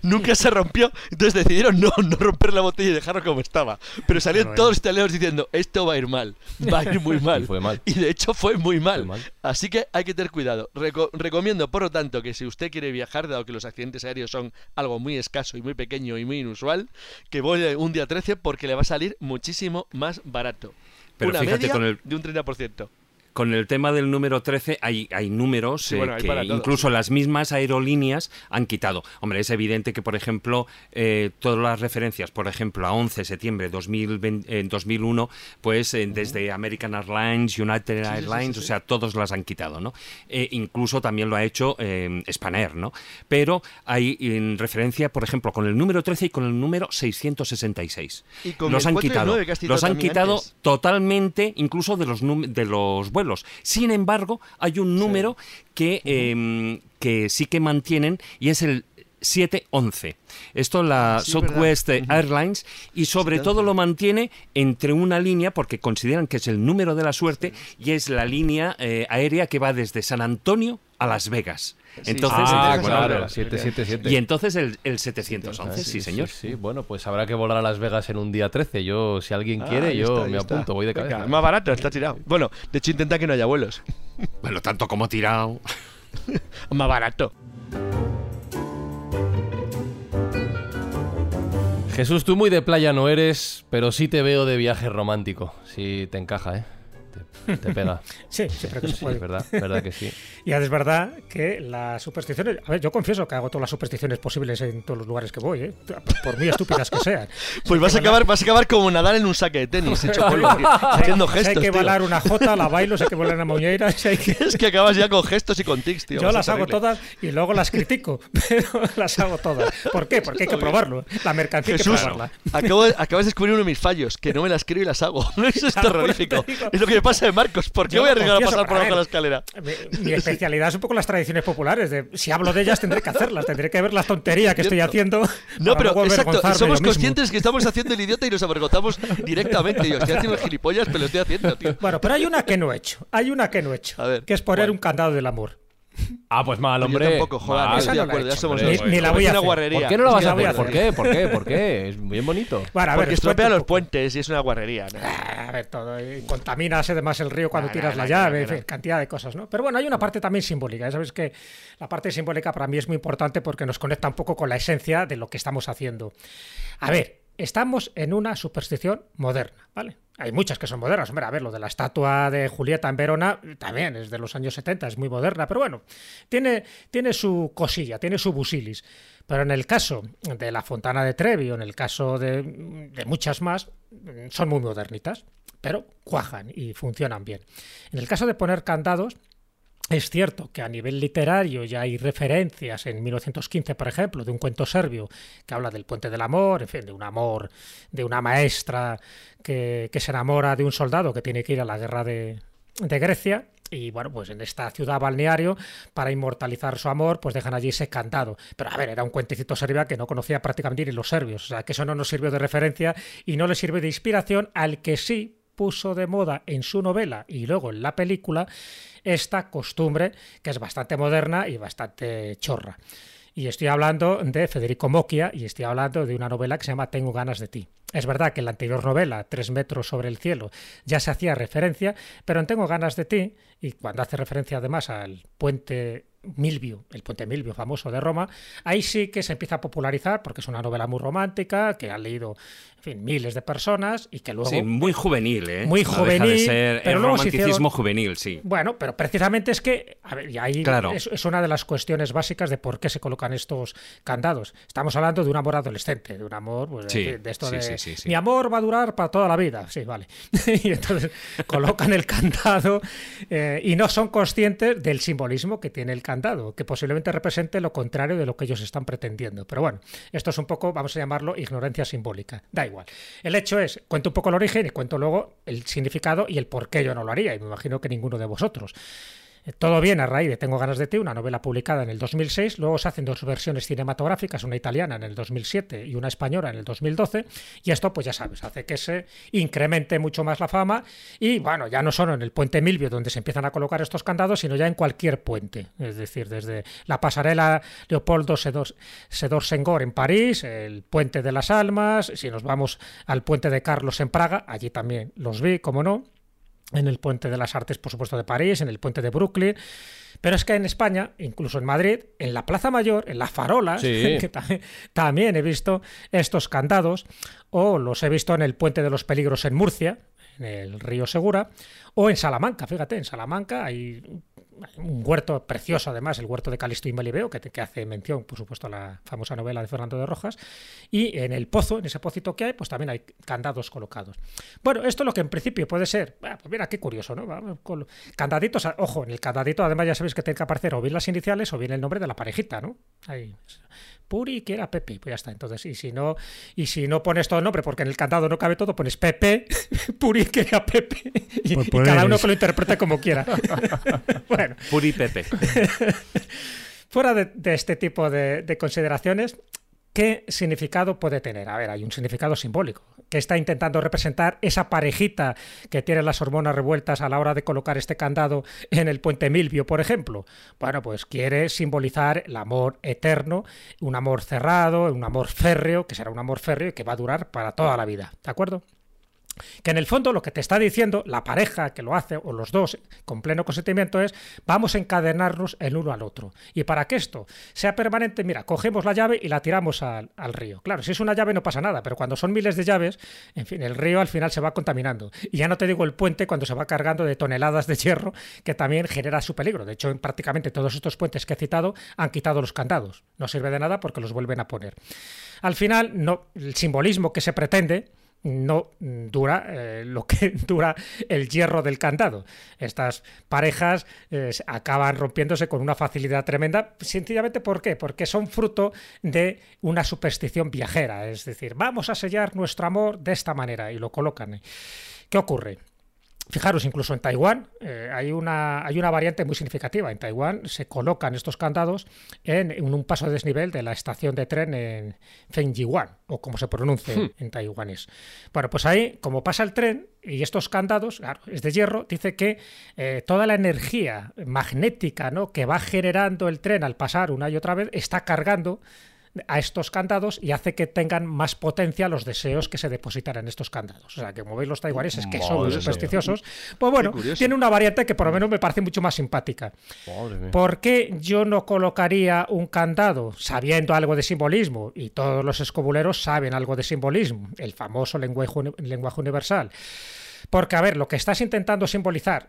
Nunca se rompió, entonces decidieron no, no romper la botella y dejarlo como estaba. Pero salieron todos los italianos diciendo, esto va a ir mal, va a ir muy mal. Y fue mal. Y de hecho fue muy mal. Fue mal. Así que hay que tener cuidado. Reco- recomiendo, por lo tanto, que si usted quiere viajar, dado que los accidentes aéreos son algo muy escaso y muy pequeño y muy inusual, que vuele un día 13 porque le va a salir muchísimo más barato. Pero Una fíjate media con el- de un 30%. Con el tema del número 13 hay, hay números Sí, eh, bueno, que incluso las mismas aerolíneas han quitado. Hombre, es evidente que, por ejemplo, eh, todas las referencias, por ejemplo, a 11 de septiembre de 2020 en 2001, pues eh, desde American Airlines, United sí, Airlines, sí, o sea, todos las han quitado, ¿no? Eh, incluso también lo ha hecho eh, Spanair, ¿no? Pero hay en referencia, por ejemplo, con el número 13 y con el número 666. Y con los el han 4 y el quitado. 9 que has citado los han quitado totalmente, incluso de los, de los vuelos. Sin embargo, hay un número que, em, que sí que mantienen y es el 711. Esto la Ah, sí, Southwest verdad. Airlines y sobre 711. todo lo mantiene entre una línea porque consideran que es el número de la suerte y es la línea eh, aérea que va desde San Antonio a Las Vegas. Entonces, ah, claro, bueno, 777. y entonces el, el 711, sí, señor. Sí, bueno, pues habrá que volar a Las Vegas en un día 13. Yo, si alguien quiere, Ah, ahí yo está, me está. apunto, voy de Venga, cabeza. más barato, está tirado. Bueno, de hecho intenta que no haya vuelos. Bueno, tanto como tirado. Más barato. Jesús, tú muy de playa no eres, pero sí te veo de viaje romántico. Sí, te encaja, ¿eh? Te, pega. Sí, siempre que se Sí, puede. verdad, verdad que sí. Y es verdad que las supersticiones. A ver, yo confieso que hago todas las supersticiones posibles en todos los lugares que voy, ¿eh? por muy estúpidas que sean. Pues vas a acabar, vas a acabar como Nadal en un saque de tenis, hecho polvo, haciendo Si gestos. hay que tío. bailar una jota, la bailo, si hay que bailar una moñeira, si hay que. Es que acabas ya con gestos y con tics, tío. Yo las hago todas y luego las critico, pero las hago todas. ¿Por qué? Porque hay que probarlo. La mercancía hay que Jesús, probarla. acabo acabas de descubrir uno de mis fallos, que no me las creo y las hago. Eso es terrorífico. Es lo que me pasa de Marcos. ¿Por qué Yo voy a arriesgar a pasar por abajo de la escalera? Mi, mi especialidad es un poco las tradiciones populares. De, si hablo de ellas, tendré que hacerlas. Tendré que ver la tontería que estoy haciendo. No, pero exacto, somos conscientes que estamos haciendo el idiota y nos avergonzamos directamente. Yo estoy haciendo gilipollas, pero lo estoy haciendo, tío. Bueno, pero hay una que no he hecho. Hay una que no he hecho. A ver, que es poner un candado del amor. Ah, pues mal, Yo hombre. tampoco, joder, Mal. Esa no la he hecho, somos. Ni- ni la voy a una hacer. guarrería. ¿Por qué no Es vas a la hacer? ¿Por qué? ¿Por qué? ¿Por qué? Es bien bonito. Bueno, a ver, Porque estropea los puentes y es una guarrería. ¿no? A ver, todo. y contaminas además el río cuando No, tiras no, la no, llave, cantidad de cosas, ¿no? Pero bueno, hay una parte también simbólica. Ya sabéis que la parte simbólica para mí es muy importante porque nos conecta un poco con la esencia de lo que estamos haciendo. A ver, estamos en una superstición moderna, ¿vale? Hay muchas que son modernas. Hombre, a ver, lo de la estatua de Julieta en Verona también es de los años 70, es muy moderna, pero bueno, tiene, tiene su cosilla, tiene su busilis. Pero en el caso de la Fontana de Trevi o en el caso de, de muchas más, son muy modernitas, pero cuajan y funcionan bien. En el caso de poner candados, es cierto que a nivel literario ya hay referencias en 1915, por ejemplo, de un cuento serbio que habla del puente del amor, en fin, de un amor, de una maestra que, se enamora de un soldado que tiene que ir a la guerra de, Grecia. Y bueno, pues en esta ciudad balneario, para inmortalizar su amor, pues dejan allí ese candado. Pero a ver, era un cuentecito serbia que no conocía prácticamente ni los serbios. O sea, que eso no nos sirvió de referencia y no le sirve de inspiración al que sí puso de moda en su novela y luego en la película esta costumbre que es bastante moderna y bastante chorra. Y estoy hablando de Federico Mocchia y estoy hablando de una novela que se llama Tengo ganas de ti. Es verdad que en la anterior novela, Tres metros sobre el cielo, ya se hacía referencia, pero en Tengo ganas de ti, y cuando hace referencia además al puente Milvio, el puente Milvio famoso de Roma, ahí sí que se empieza a popularizar porque es una novela muy romántica que han leído en fin, miles de personas y que luego Sí, muy juvenil, ¿eh? Muy No deja de juvenil, ser pero el luego romanticismo hicieron- juvenil, sí. Bueno, pero precisamente es que, a ver, y ahí Claro. es, es una de las cuestiones básicas de por qué se colocan estos candados. Estamos hablando de un amor adolescente, de un amor, pues, Sí, de, esto sí, de sí. mi amor va a durar para toda la vida. Sí, vale. y entonces colocan el candado eh, y no son conscientes del simbolismo que tiene el candado, que posiblemente represente lo contrario de lo que ellos están pretendiendo. Pero bueno, esto es un poco, vamos a llamarlo ignorancia simbólica. Da El hecho es, cuento un poco el origen y cuento luego el significado y el por qué yo no lo haría. Y me imagino que ninguno de vosotros. Eh, Todo bien a raíz de Tengo ganas de ti, una novela publicada en el 2006. Luego se hacen dos versiones cinematográficas, una italiana en el 2007 y una española en el 2012. Y esto, pues ya sabes, hace que se incremente mucho más la fama. Y bueno, ya no solo en el puente Milvio donde se empiezan a colocar estos candados, sino ya en cualquier puente. Es decir, desde la pasarela Leopoldo Sedor, Senghor en París, el puente de las Almas. Si nos vamos al puente de Carlos en Praga, allí también los vi, como no en el Puente de las Artes, por supuesto, de París, en el Puente de Brooklyn. Pero es que en España, incluso en Madrid, en la Plaza Mayor, en las farolas, Sí. que también, también he visto estos candados, o los he visto en el Puente de los Peligros en Murcia, en el río Segura, o en Salamanca, fíjate, en Salamanca hay un huerto precioso, además, el huerto de Calisto y Melibeo, que, que hace mención, por supuesto, a la famosa novela de Fernando de Rojas, y en el pozo, en ese pocito que hay, pues también hay candados colocados. Bueno, esto lo que en principio puede ser, ah, pues mira, qué curioso, ¿no? Vamos con candaditos, a- ojo, en el candadito además ya sabéis que tiene que aparecer o bien las iniciales o bien el nombre de la parejita, ¿no? Ahí. Puri que era Pepe, pues ya está. Entonces, y si no, y si no pones todo el nombre, porque en el candado no cabe todo, pones Pepe, Puri que era Pepe, y, Pues y cada uno que lo interprete como quiera. bueno, Puri Pepe. fuera de, de este tipo de, de consideraciones, ¿qué significado puede tener? A ver, hay un significado simbólico, que está intentando representar esa parejita que tienen las hormonas revueltas a la hora de colocar este candado en el puente Milvio, por ejemplo. Bueno, pues quiere simbolizar el amor eterno, un amor cerrado, un amor férreo, que será un amor férreo y que va a durar para toda la vida, ¿de acuerdo? Que en el fondo lo que te está diciendo la pareja que lo hace, o los dos con pleno consentimiento, es vamos a encadenarnos el uno al otro. Y para que esto sea permanente, mira, cogemos la llave y la tiramos al, río. Claro, si es una llave no pasa nada, pero cuando son miles de llaves, en fin, el río al final se va contaminando. Y ya no te digo el puente cuando se va cargando de toneladas de hierro, que también genera su peligro. De hecho, en prácticamente todos estos puentes que he citado han quitado los candados. No sirve de nada porque los vuelven a poner. Al final, no, el simbolismo que se pretende no dura eh, lo que dura el hierro del candado. Estas parejas eh, acaban rompiéndose con una facilidad tremenda, sencillamente ¿por qué? Porque son fruto de una superstición viajera, es decir, vamos a sellar nuestro amor de esta manera y lo colocan. ¿Qué ocurre? Fijaros, incluso en Taiwán eh, hay, una, hay una variante muy significativa. En Taiwán se colocan estos candados en, en un paso de desnivel de la estación de tren en Fengjiwan, o como se pronuncie en taiwanés. Bueno, pues ahí, como pasa el tren y estos candados, claro, es de hierro, dice que eh, toda la energía magnética ¿no? que va generando el tren al pasar una y otra vez está cargando a estos candados y hace que tengan más potencia los deseos que se depositan en estos candados. O sea, que como veis los taiwaneses, que son muy supersticiosos, pues bueno, tiene una variante que por lo menos me parece mucho más simpática. ¿Por qué yo no colocaría un candado sabiendo algo de simbolismo? Y todos los escobuleros saben algo de simbolismo, el famoso lenguaje universal. Porque, a ver, lo que estás intentando simbolizar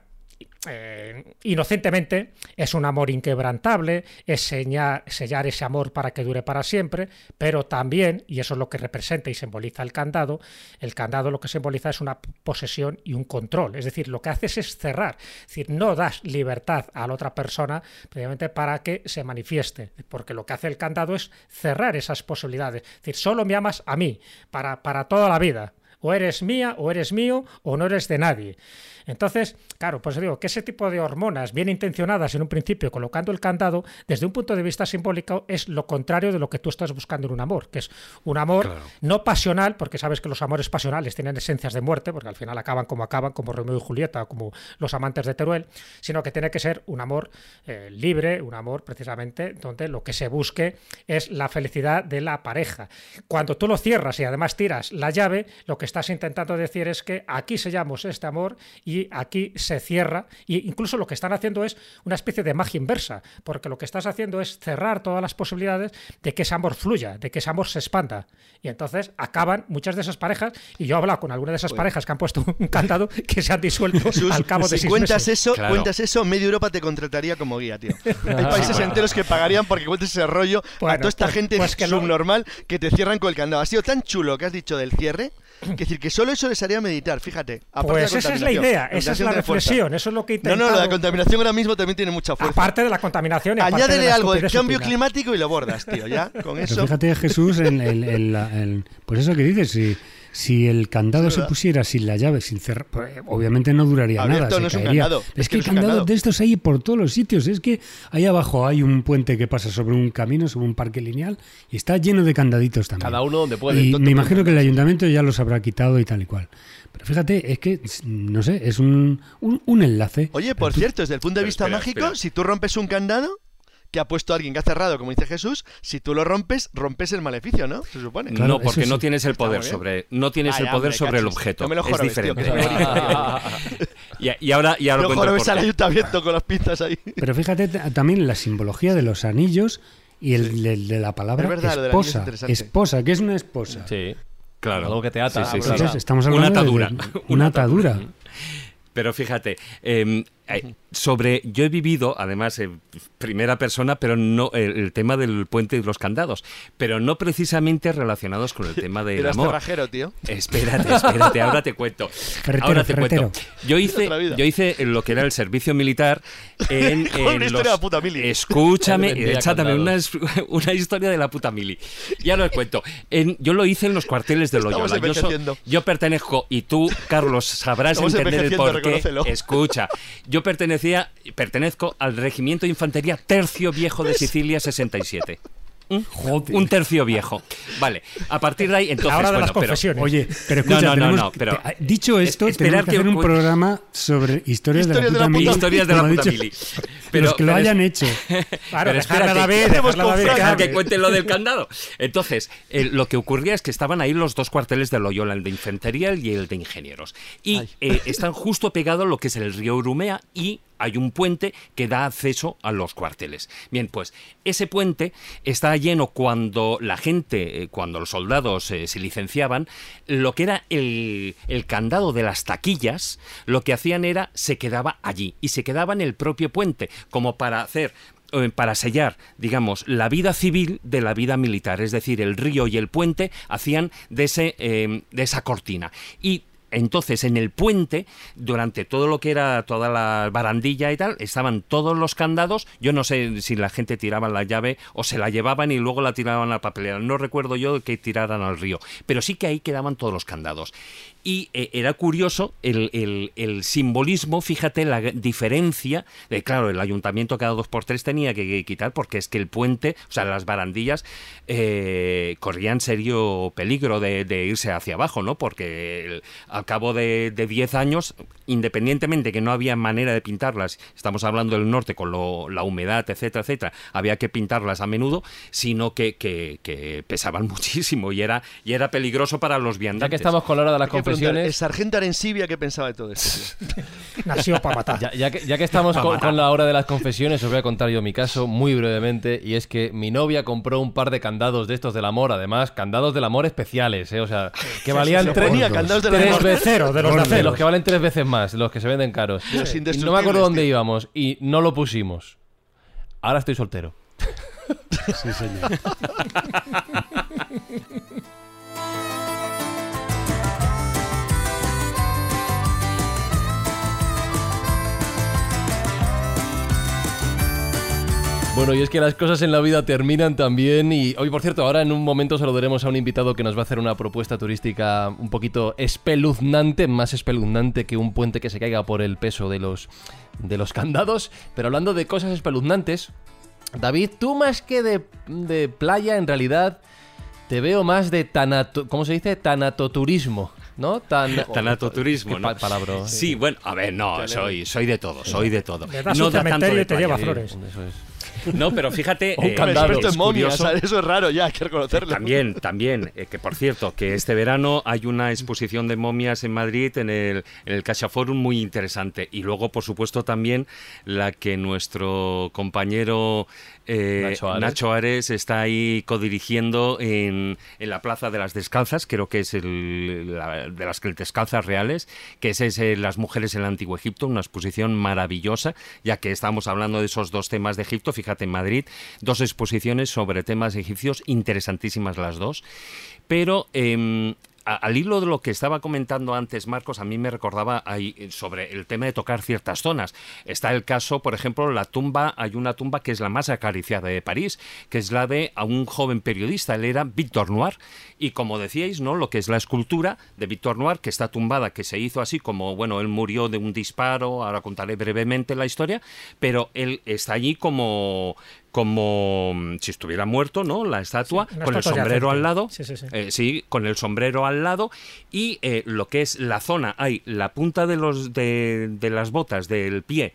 eh, inocentemente es un amor inquebrantable, es seña- sellar ese amor para que dure para siempre, pero también, y eso es lo que representa y simboliza el candado, el candado lo que simboliza es una posesión y un control, es decir, lo que haces es cerrar, es decir, no das libertad a la otra persona previamente para que se manifieste, porque lo que hace el candado es cerrar esas posibilidades, es decir, solo me amas a mí, para, para toda la vida. O eres mía, o eres mío, o no eres de nadie. Entonces, claro, pues digo que ese tipo de hormonas bien intencionadas en un principio, colocando el candado, desde un punto de vista simbólico, es lo contrario de lo que tú estás buscando en un amor, que es un amor Claro. no pasional, porque sabes que los amores pasionales tienen esencias de muerte, porque al final acaban como acaban, como Romeo y Julieta, o como los amantes de Teruel, sino que tiene que ser un amor eh, libre, un amor precisamente donde lo que se busque es la felicidad de la pareja. Cuando tú lo cierras y además tiras la llave, lo que estás intentando decir es que aquí sellamos este amor y aquí se cierra, e incluso lo que están haciendo es una especie de magia inversa, porque lo que estás haciendo es cerrar todas las posibilidades de que ese amor fluya, de que ese amor se expanda. Y entonces acaban muchas de esas parejas, y yo he hablado con algunas de esas parejas que han puesto un candado que se han disuelto Jesús, al cabo de si seis cuentas meses. eso, Claro. cuentas eso, media Europa te contrataría como guía, tío. Hay países enteros que pagarían porque cuentes ese rollo a Bueno, toda esta pues- gente pues que lo- subnormal que te cierran con el candado. Ha sido tan chulo que has dicho del cierre, que decir que solo eso les haría meditar, fíjate. de Pues esa es la idea, esa es la reflexión, eso es lo que he No, no, intentado. la contaminación ahora mismo también tiene mucha fuerza. Aparte de la contaminación y aparte de Añádele la algo del cambio supina. climático y lo bordas, tío, ya, con Pero eso. fíjate, Jesús, en, el- en la- en- pues eso que dices, si, si el candado Sí, se pusiera sin la llave, sin cerrar, pues, obviamente no duraría Abierto nada. se no es un caería. candado, Es es que no un candados candado. de estos hay por todos los sitios. Es que ahí abajo hay un puente que pasa sobre un camino, sobre un parque lineal, y está lleno de candaditos también. Cada uno donde puede. Y me imagino que el ayuntamiento ya los habrá quitado y tal y cual. Pero fíjate, es que, no sé, es un, un, un enlace. Oye, por tú- cierto, desde el punto de Pero vista espera, mágico, espera. si tú rompes un candado que ha puesto alguien que ha cerrado, como dice Jesús, si tú lo rompes, rompes el maleficio, ¿no? Se supone. Claro, no, porque no sí. tienes el poder sobre no tienes Ay, el poder hombre, sobre el objeto. No me lo es jorobes, tío, diferente. y, y ahora y ahora Luego cuento lo ves al ayuntamiento con las pinzas ahí. Pero fíjate también la simbología de los anillos y el, de la palabra Es verdad, lo del anillo es esposa. interesante. Esposa, ¿qué es una esposa? Sí. Claro. Algo que te ata. Sí, sí, sí, claro. Entonces, sí. estamos Una hablando de- atadura. de Una una atadura. Pero fíjate, eh, eh, sobre, yo he vivido, además, en primera persona, pero no el, el tema del puente y los candados, pero no precisamente relacionados con el tema del Eras amor. cerrajero, tío. Espérate, espérate, ahora te cuento. Ferretero, ahora te ferretero. cuento. Yo hice, yo hice lo que era el servicio militar en, en una historia de la puta mili. Escúchame, échame una, una historia de la puta mili. Ya lo cuento. En- yo lo hice en los cuarteles de Loyola. Yo, so- yo pertenezco, y tú, Carlos, sabrás Estamos entender el porqué. reconócelo. Escucha, yo pertenecía, pertenezco al Regimiento de Infantería Tercio Viejo de Sicilia 67. Joder. Un tercio viejo. Vale, a partir de ahí, entonces. Ahora de bueno, las pero- confesiones. Oye, pero No, escucha, no, no, tenemos- no, pero- te- dicho esto, es- tenemos esperar que que hacer un programa sobre historias, de la puta la mili. Historias de la puta dicho. mili. Los que lo pero hayan hecho. Claro, Pero dejarle a espérate, David, hacemos dejarle a David con que Fran, Deja hable. que cuente lo del candado. Entonces, eh, lo que ocurría es que estaban ahí los dos cuarteles de Loyola, el de infantería y el de ingenieros. Y eh, están justo pegados a lo que es el río Urumea y hay un puente que da acceso a los cuarteles. Bien, pues ese puente está lleno cuando la gente, eh, cuando los soldados eh, se licenciaban, lo que era el, el candado de las taquillas, lo que hacían era se quedaba allí y se quedaba en el propio puente, como para hacer eh, para sellar, digamos, la vida civil de la vida militar. Es decir, el río y el puente hacían de, ese, de esa cortina. Y entonces, en el puente, durante todo lo que era toda la barandilla y tal, estaban todos los candados. Yo no sé si la gente tiraba la llave o se la llevaban y luego la tiraban a la papelera. No recuerdo yo que tiraran al río. Pero sí que ahí quedaban todos los candados. Y eh, era curioso el, el- el simbolismo, fíjate la diferencia. De, claro, el ayuntamiento cada dos por tres tenía que, que quitar porque es que el puente, o sea, las barandillas, eh, corrían serio peligro de, de irse hacia abajo, ¿no? Porque el- al cabo de de 10 años, independientemente que no había manera de pintarlas, estamos hablando del norte con lo- la humedad, etcétera, etcétera, había que pintarlas a menudo, sino que, que- que pesaban muchísimo y era, y era peligroso para los viandantes. Ya que estamos con la hora de las ¿El sargento Arensibia qué pensaba de todo esto? Nació para matar. ya, ya que, ya que estamos con, con la hora de las confesiones, os voy a contar yo mi caso muy brevemente. Y es que mi novia compró un par de candados de estos del amor, además, candados del amor especiales, ¿eh? O sea, que valían sí, tres, candados de la tres amor. veces Cero, de los de que valen tres veces más, los que se venden caros. Y no me acuerdo dónde tío. íbamos y no lo pusimos. Ahora estoy soltero. Sí, señor. Bueno, y es que las cosas en la vida terminan también y hoy, por cierto, ahora en un momento saludaremos a un invitado que nos va a hacer una propuesta turística un poquito espeluznante, más espeluznante que un puente que se caiga por el peso de los, de los candados. Pero hablando de cosas espeluznantes, David, tú más que de, de playa, en realidad te veo más de tanato, ¿cómo se dice? Tanatoturismo, ¿no? Tan, Tanatoturismo, ¿no? pa- palabra. Sí, bueno, a ver, no, soy, soy de todo, soy de todo. Le das no un cementerio y te lleva flores. Eso es. No, pero fíjate, Un eh, candado. Es ¿sabes? eso es raro ya, hay que reconocerlo. También, también, eh, que por cierto, que este verano hay una exposición de momias en Madrid en el, en el Caixa Forum muy interesante. Y luego, por supuesto, también la que nuestro compañero eh, Nacho Ares. Nacho Ares está ahí codirigiendo en, en la Plaza de las Descalzas, creo que es el, la- de las descalzas reales, que es, ese Las mujeres en el Antiguo Egipto, una exposición maravillosa, ya que estamos hablando de esos dos temas de Egipto, fíjate en Madrid, dos exposiciones sobre temas egipcios, interesantísimas las dos, pero... em, a- al hilo de lo que estaba comentando antes Marcos, a mí me recordaba ahí, eh, sobre el tema de tocar ciertas zonas. Está el caso, por ejemplo, la tumba, hay una tumba que es la más acariciada de París, que es la de a un joven periodista, él era Victor Noir, y como decíais, ¿no? Lo que es la escultura de Victor Noir, que está tumbada, que se hizo así como, bueno, él murió de un disparo, ahora contaré brevemente la historia, pero él está allí como como mm, si estuviera muerto, ¿no? La estatua, Sí, con el sombrero al lado. Sí, sí, sí. Eh, sí, con el sombrero al lado y eh, lo que es la zona, hay la punta de, los, de, de las botas del pie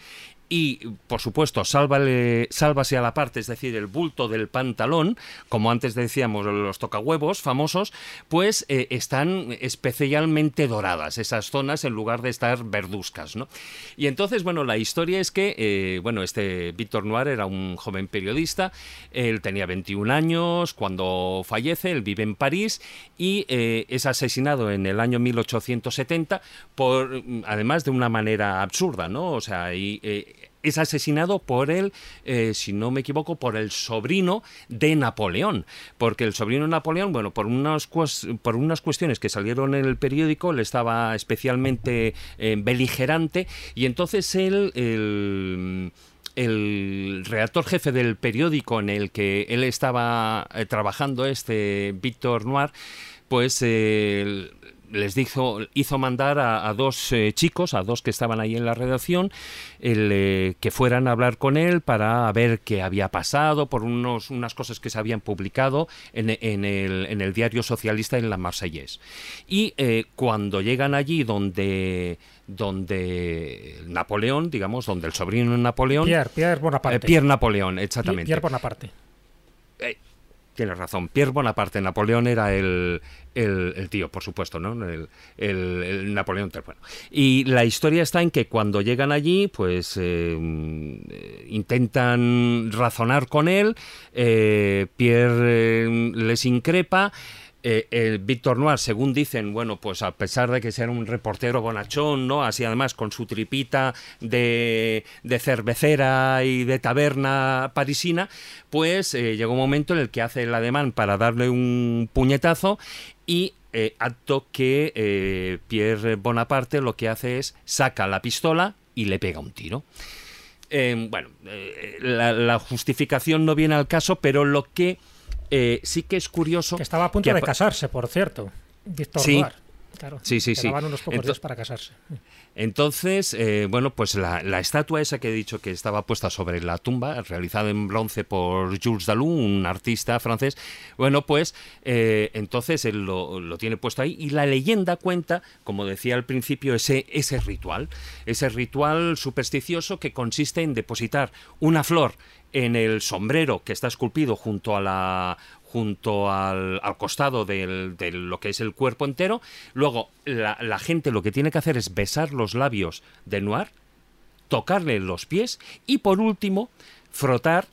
y, por supuesto, sálvale, sálvase a la parte, es decir, el bulto del pantalón, como antes decíamos, los tocahuevos famosos, pues eh, están especialmente doradas esas zonas en lugar de estar verduzcas, ¿no? Y entonces, bueno, la historia es que, eh, bueno, este Víctor Noir era un joven periodista, él tenía 21 años cuando fallece, él vive en París y eh, es asesinado en el año 1870 por, además de una manera absurda, ¿no? O sea, y, es asesinado por él, eh, si no me equivoco, por el sobrino de Napoleón. Porque el sobrino de Napoleón, bueno, por unas, por unas cuestiones que salieron en el periódico, le estaba especialmente eh, beligerante y entonces él... El, el redactor jefe del periódico en el que él estaba eh, trabajando, este Víctor Noir, pues les dijo, hizo mandar a, dos eh, chicos, a dos que estaban ahí en la redacción, eh, que fueran a hablar con él para ver qué había pasado por unos, unas cosas que se habían publicado en, el, en el, diario socialista en la Marseillaise. Y eh, cuando llegan allí donde donde Napoleón, digamos, donde el sobrino de Napoleón... Pierre, Pierre Bonaparte. Pierre Napoleón, exactamente. Pierre Bonaparte. Tienes razón. Pierre Bonaparte, Napoleón era el, el, tío, por supuesto, ¿no? El, Napoleón III. Y la historia está en que cuando llegan allí, pues eh, intentan razonar con él, eh, Pierre eh, les increpa. Eh, Víctor Noir, según dicen, bueno, pues a pesar de que sea un reportero bonachón, ¿no? Así además con su tripita de, cervecera y de taberna parisina, pues eh, llegó un momento en el que hace el ademán para darle un puñetazo y eh, acto que Pierre Bonaparte lo que hace es saca la pistola y le pega un tiro. bueno, la, justificación no viene al caso, pero lo que eh, sí que es curioso. Que estaba a punto de casarse, por cierto. Víctor sí, Claro, sí, sí, sí. unos pocos días para casarse. Entonces, eh, bueno, pues la, estatua esa que he dicho que estaba puesta sobre la tumba, realizada en bronce por Jules Dalou, un artista francés, bueno, pues eh, entonces él lo, lo, tiene puesto ahí y la leyenda cuenta, como decía al principio, ese, ese ritual, ese ritual supersticioso que consiste en depositar una flor en el sombrero que está esculpido junto a la junto al, costado de lo que es el cuerpo entero. Luego, la, la, gente lo que tiene que hacer es besar los labios de Noir, tocarle los pies y, por último, frotar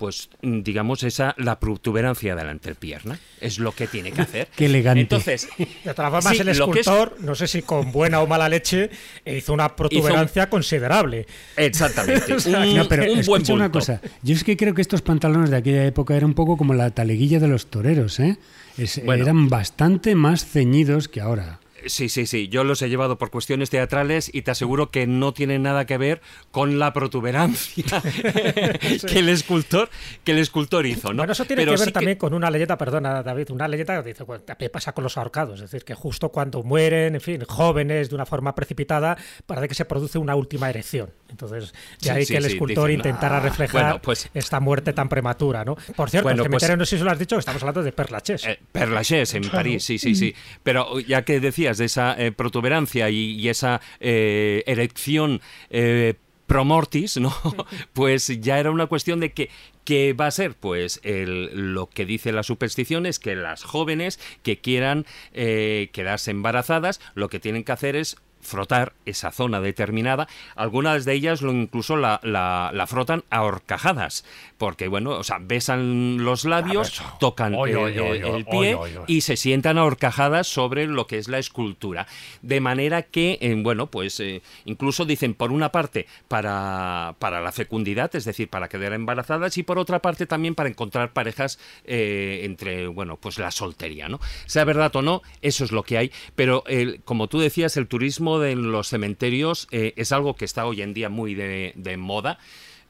pues mm, digamos esa la protuberancia de la entrepierna es lo que tiene que hacer. Qué elegante. Entonces, de todas formas el escultor, no sé si con buena o mala leche, hizo una protuberancia considerable. Exactamente. un, no, pero un buen una cosa. Yo es que creo que estos pantalones de aquella época eran un poco como la taleguilla de los toreros, ¿eh? eran bastante más ceñidos que ahora. Sí, sí, sí. Yo los he llevado por cuestiones teatrales y te aseguro que no tienen nada que ver con la protuberancia que el escultor que el escultor hizo, ¿no? Bueno, eso tiene que ver también con una leyenda, perdona, David, una leyenda que dice, bueno, ¿qué pasa con los ahorcados? Es decir, que justo cuando mueren, en fin, jóvenes de una forma precipitada, parece que se produce una última erección. Entonces, de ahí que el escultor intentara ah, reflejar pues esta muerte tan prematura, ¿no? Por cierto, bueno, el cementerio, pues no sé si lo has dicho, estamos hablando de Perlachés. Eh, Perlachés en París, sí, sí, sí. Pero ya que decía de esa eh, protuberancia y, esa eh, erección eh, promortis, ¿no? pues ya era una cuestión de que ¿Qué va a ser? Pues lo que dice la superstición es que las jóvenes que quieran quedarse embarazadas, lo que tienen que hacer es frotar esa zona determinada. Algunas de ellas lo incluso la, la, frotan a horcajadas, porque bueno, o sea, besan los labios, tocan el, pie y se sientan a horcajadas sobre lo que es la escultura. De manera que, eh, bueno, pues eh, incluso dicen por una parte para, para la fecundidad, es decir, para quedar embarazadas, y por otra parte también para encontrar parejas eh, entre, bueno, pues la soltería, ¿no? Sea verdad o no, eso es lo que hay, pero como tú decías, el turismo de los cementerios eh, es algo que está hoy en día muy de, moda.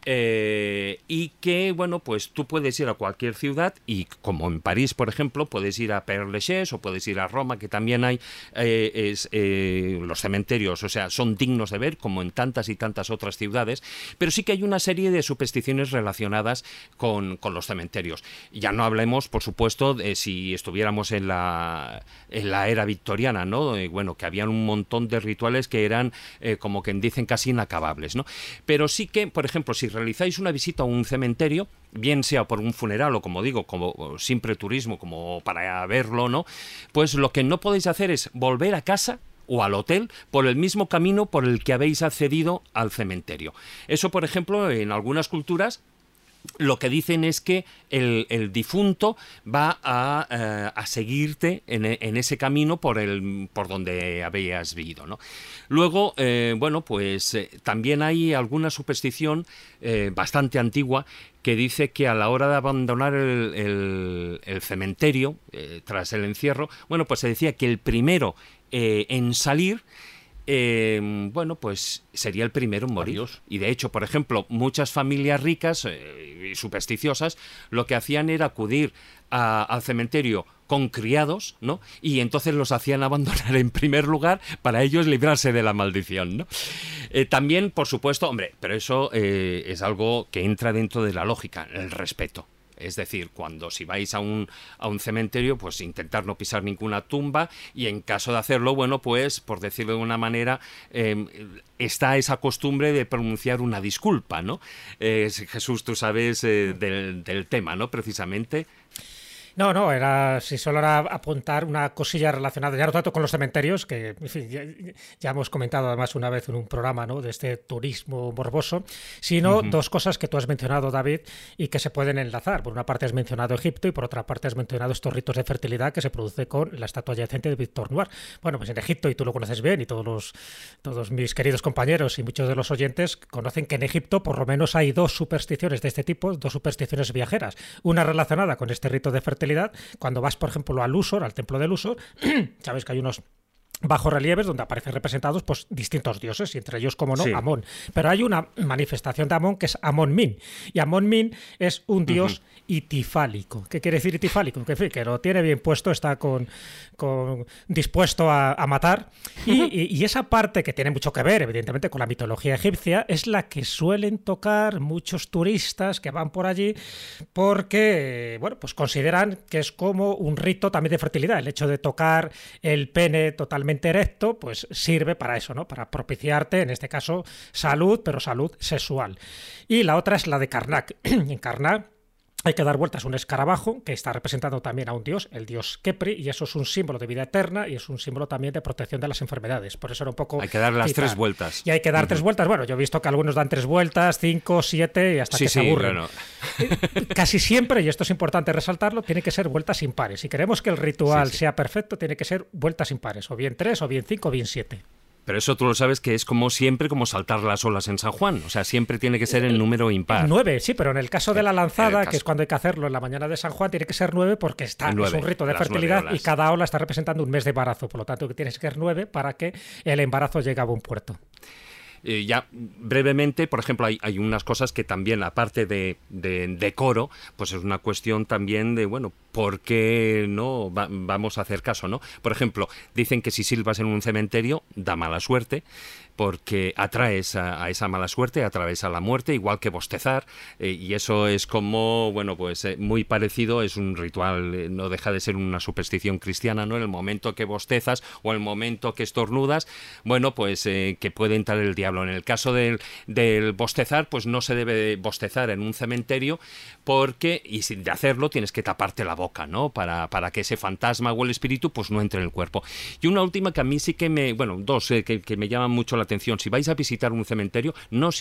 Eh, y que, bueno, pues tú puedes ir a cualquier ciudad y como en París, por ejemplo, puedes ir a Père Lachaise o puedes ir a Roma, que también hay eh, eh, los cementerios, o sea, son dignos de ver, como en tantas y tantas otras ciudades, pero sí que hay una serie de supersticiones relacionadas con, con los cementerios. Ya no hablemos, por supuesto, de si estuviéramos en la, en la era victoriana, ¿no? Bueno, que habían un montón de rituales que eran, como que dicen, casi inacabables, ¿no? Pero sí que, por ejemplo, si realizáis una visita a un cementerio, bien sea por un funeral o como digo, como simple turismo, como para verlo, ¿no? Pues lo que no podéis hacer es volver a casa o al hotel por el mismo camino por el que habéis accedido al cementerio. Eso, por ejemplo, en algunas culturas lo que dicen es que el, el difunto va a, eh, a seguirte en, en ese camino por, el, por donde habías vivido. ¿no? Luego, eh, bueno, pues eh, también hay alguna superstición bastante antigua que dice que a la hora de abandonar el, el- el cementerio, tras el encierro, bueno, pues se decía que el primero en salir eh, bueno, pues sería el primero en morir. Adiós. Y de hecho, por ejemplo, muchas familias ricas eh, y supersticiosas lo que hacían era acudir a- al cementerio con criados, ¿no? Y entonces los hacían abandonar en primer lugar para ellos librarse de la maldición, ¿no? Eh, también, por supuesto, hombre, pero eso eh, es algo que entra dentro de la lógica, el respeto. Es decir, cuando si vais a un, a un cementerio, pues intentar no pisar ninguna tumba y en caso de hacerlo, bueno, pues por decirlo de una manera, eh, está esa costumbre de pronunciar una disculpa, ¿no? Eh, Jesús, tú sabes eh, del tema, ¿no? Precisamente. No, no, era si solo era apuntar una cosilla relacionada, ya no tanto con los cementerios, que en fin, ya, ya hemos comentado además una vez en un programa ¿no? de este turismo morboso, sino dos cosas que tú has mencionado, David, y que se pueden enlazar. Por una parte has mencionado Egipto y por otra parte has mencionado estos ritos de fertilidad que se produce con la estatua adyacente de Victor Noir. Bueno, pues en Egipto, y tú lo conoces bien, y todos, los, todos mis queridos compañeros y muchos de los oyentes conocen que en Egipto por lo menos hay dos supersticiones de este tipo, dos supersticiones viajeras. Una relacionada con este rito de fertilidad, cuando vas, por ejemplo, al Lusor, al templo del Lusor, sabes que hay unos bajo relieves donde aparecen representados pues distintos dioses y entre ellos como no Sí. Amón. Pero hay una manifestación de Amón que es Amón Min. Y Amón Min es un dios itifálico. ¿qué quiere decir itifálico? que, en fin, que lo tiene bien puesto está con, con dispuesto a, a matar. Y, y- y esa parte que tiene mucho que ver evidentemente con la mitología egipcia es la que suelen tocar muchos turistas que van por allí porque bueno pues consideran que es como un rito también de fertilidad el hecho de tocar el pene totalmente erecto pues sirve para eso no para propiciarte en este caso salud pero salud sexual. Y la otra es la de Karnak. En Karnak hay que dar vueltas a un escarabajo que está representando también a un dios, el dios Kepri, y eso es un símbolo de vida eterna y es un símbolo también de protección de las enfermedades. Por eso era un poco. Hay que dar las tres vueltas. Y hay que dar tres vueltas. Bueno, yo he visto que algunos dan tres vueltas, cinco, siete y hasta Sí, que se aburren. bueno. Casi siempre, y esto es importante resaltarlo, tiene que ser vueltas impares. Si queremos que el ritual sí. sea perfecto, tiene que ser vueltas impares, o bien tres, o bien cinco, o bien siete. Pero eso tú lo sabes que es como siempre, como saltar las olas en San Juan. O sea, siempre tiene que ser el número impar. Nueve, sí, pero en el caso de la lanzada, que es cuando hay que hacerlo en la mañana de San Juan, tiene que ser nueve porque está, nueve, es un rito de fertilidad y cada ola está representando un mes de embarazo. Por lo tanto, que tienes que ser nueve para que el embarazo llegue a buen puerto. Eh, ya brevemente, por ejemplo, hay, hay unas cosas que también, aparte de, de decoro, pues es una cuestión también de, bueno, ¿por qué no va- vamos a hacer caso, no? Por ejemplo, dicen que si silbas en un cementerio da mala suerte, porque atraes a, esa mala suerte, atraes a la muerte, igual que bostezar, eh, y eso es como, bueno, pues eh, muy parecido, es un ritual, eh, no deja de ser una superstición cristiana, ¿no? En el momento que bostezas o el momento que estornudas, bueno, pues que puede entrar el diablo. En el caso del, del bostezar, pues no se debe bostezar en un cementerio porque, y sin de hacerlo, tienes que taparte la boca, ¿no? Para, para que ese fantasma o el espíritu, pues no entre en el cuerpo. Y una última que a mí sí que me, bueno, dos que, que me llaman mucho la Si vais a visitar un cementerio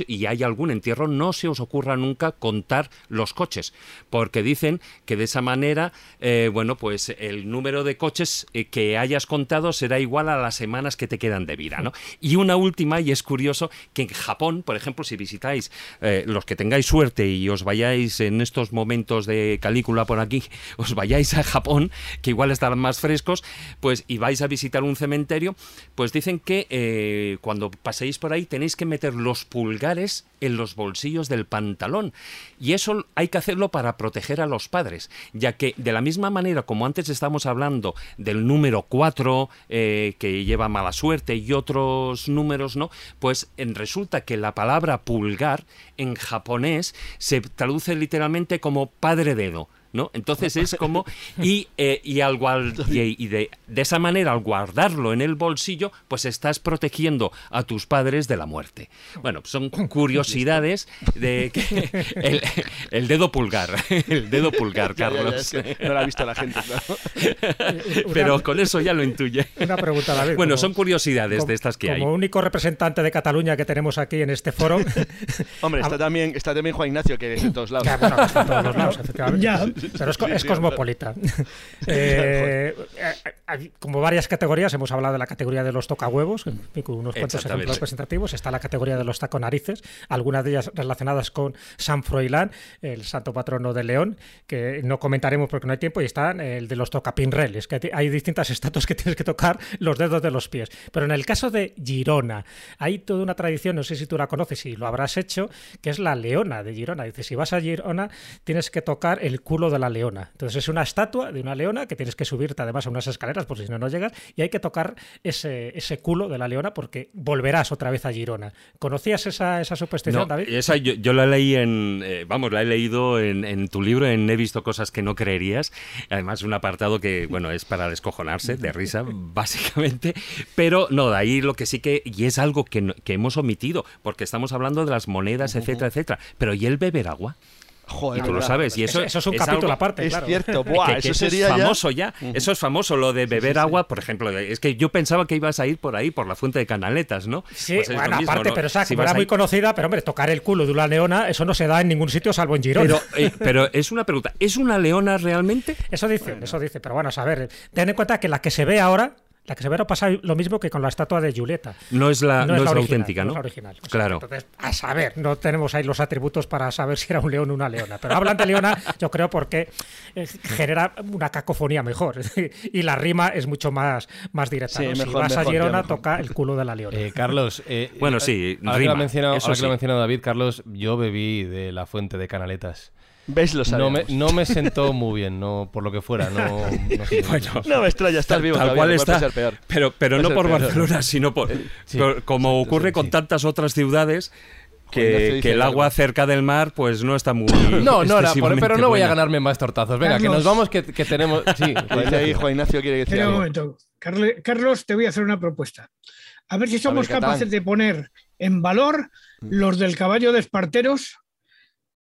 y hay algún entierro, no se os ocurra nunca contar los coches, porque dicen que de esa manera, eh, bueno, pues el número de coches eh, que hayas contado será igual a las semanas que te quedan de vida, ¿no? Y una última, y es curioso, que en Japón, por ejemplo, si visitáis, eh, los que tengáis suerte y os vayáis en estos momentos de calícula por aquí, os vayáis a Japón, que igual estarán más frescos, pues y vais a visitar un cementerio, pues dicen que cuando paséis por ahí, tenéis que meter los pulgares en los bolsillos del pantalón. Y eso hay que hacerlo para proteger a los padres, ya que de la misma manera como antes estamos hablando del número 4, eh, que lleva mala suerte, y otros números, ¿no? Pues en, resulta que la palabra pulgar en japonés se traduce literalmente como padre dedo. ¿No? Entonces es como y, eh, y, al guard- y, y de, de esa manera al guardarlo en el bolsillo pues estás protegiendo a tus padres de la muerte. Bueno, son curiosidades de que el, el dedo pulgar, el dedo pulgar, Ya, ya, ya, Carlos. es que no lo ha visto la gente. Pero con eso ya lo intuye. Una pregunta, David. Bueno, como- son curiosidades como- de estas que hay. Como único representante de Cataluña que tenemos aquí en este foro, Hombre, está también, está también Juan Ignacio, que es de todos lados. que, bueno, está en todos los lados, efectivamente. Ya. Pero es, Sí, es cosmopolita. Eh, eh, hay como varias categorías. Hemos hablado de la categoría de los tocahuevos, con unos cuantos ejemplos representativos. Está la categoría de los taconarices, algunas de ellas relacionadas con San Froilán, el santo patrono de León, que no comentaremos porque no hay tiempo. Y está el de los tocapinreles, que hay distintas estatuas que tienes que tocar los dedos de los pies. Pero en el caso de Girona, hay toda una tradición, no sé si tú la conoces y lo habrás hecho, que es la leona de Girona. Dice, si vas a Girona, tienes que tocar el culo de la leona. Entonces es una estatua de una leona que tienes que subirte además a unas escaleras, por si no, no llegas, y hay que tocar ese, ese culo de la leona porque volverás otra vez a Girona. ¿Conocías esa, esa superstición, No, David? esa yo, yo la leí en, eh, vamos, la he leído en, en tu libro, en He visto cosas que no creerías. Además, un apartado que, bueno, es para descojonarse, de risa, básicamente. Pero no, de ahí lo que sí que, y es algo que, que hemos omitido, porque estamos hablando de las monedas, etcétera, etcétera. Pero ¿y el beber agua? Joder, Y tú lo sabes, y eso, eso es un es capítulo algo- aparte, Es claro. cierto, que- buah, que eso es sería ya- famoso ya. Eso es famoso, lo de beber agua, por ejemplo. Es que yo pensaba que ibas a ir por ahí, por la fuente de Canaletas, ¿no? Sí, Pues es bueno, mismo, aparte, ¿no? pero esa Si era muy ahí- conocida, pero hombre, tocar el culo de una leona, eso no se da en ningún sitio salvo en Girona. Pero, eh, pero es una pregunta, ¿es una leona realmente? Eso dice, eso dice, pero bueno, a ver, ten en cuenta que la que se ve ahora, la que se ve ahora pasa lo mismo que con la estatua de Julieta. No es la, no es la original, auténtica, ¿no? es la original. O sea, Claro. Entonces, a saber, no tenemos ahí los atributos para saber si era un león o una leona. Pero hablan de leona, yo creo, porque eh, genera una cacofonía mejor. y la rima es mucho más, más directa. Sí, ¿no? si mejor, vas a mejor, Girona, ya, mejor. toca el culo de la leona. Eh, Carlos, eh, Bueno, sí, ahora, que lo rima, ha mencionado, eso ahora que lo ha mencionado David, Carlos, yo bebí de la fuente de Canaletas. ¿Ves? Lo No me, no me sentó muy bien, no por lo que fuera. No, no sé. Bueno, No me extraña, estás vivo tal cual está. peor. Pero, pero Puede no por peor. Barcelona, sino por. Sí, por- como ocurre sí, con sí. tantas otras ciudades. Que, el agua algo. cerca del mar, pues no está muy. No, no era, pero no voy a ganarme más tortazos. Venga, que nos vamos, que, que tenemos. Sí, ahí Juan Ignacio quiere decir Espera un algo. momento. Carlos, te voy a hacer una propuesta. A ver si somos capaces de poner en valor los del caballo de Esparteros,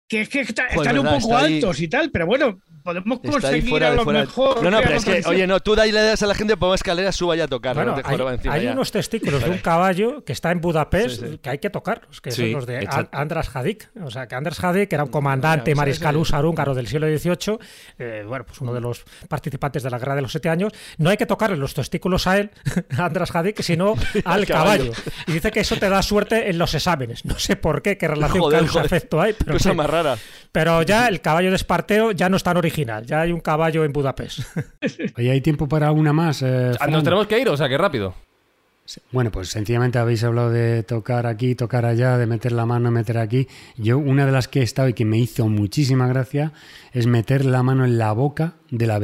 que es que está- Joder, están un poco ahí- altos y tal, pero bueno, podemos conseguir fuera a lo fuera. mejor. No, no, pero es que, oye, no, tú da ideas a la gente, pongo escaleras, suba ya a tocar. Bueno, no te hay, joroba encima hay ya. unos testículos de un caballo que está en Budapest Sí, sí. que hay que tocarlos, que Sí, son los de exacto. An- Andras Hadik. O sea, que Andras Hadik era un comandante Ya, mariscal sí, sí. húsaro húngaro del siglo XVIII, eh, bueno, pues uno de los participantes de la Guerra de los Siete Años. No hay que tocarle los testículos a él, a Andras Hadik, sino al caballo. caballo. Y dice que eso te da suerte en los exámenes. No sé por qué, qué relación causa-efecto hay, pero, Cosa sí. más rara. pero ya el caballo de Esparteo ya no es tan original, ya hay un caballo en Budapest. Oye, ¿hay tiempo para una más? eh, Ah? Nos tenemos que ir, o sea, que rápido. Bueno, pues sencillamente habéis hablado de tocar aquí, tocar allá, de meter la mano, meter aquí. Yo, una de las que he estado y que me hizo muchísima gracia es meter la mano en la boca de la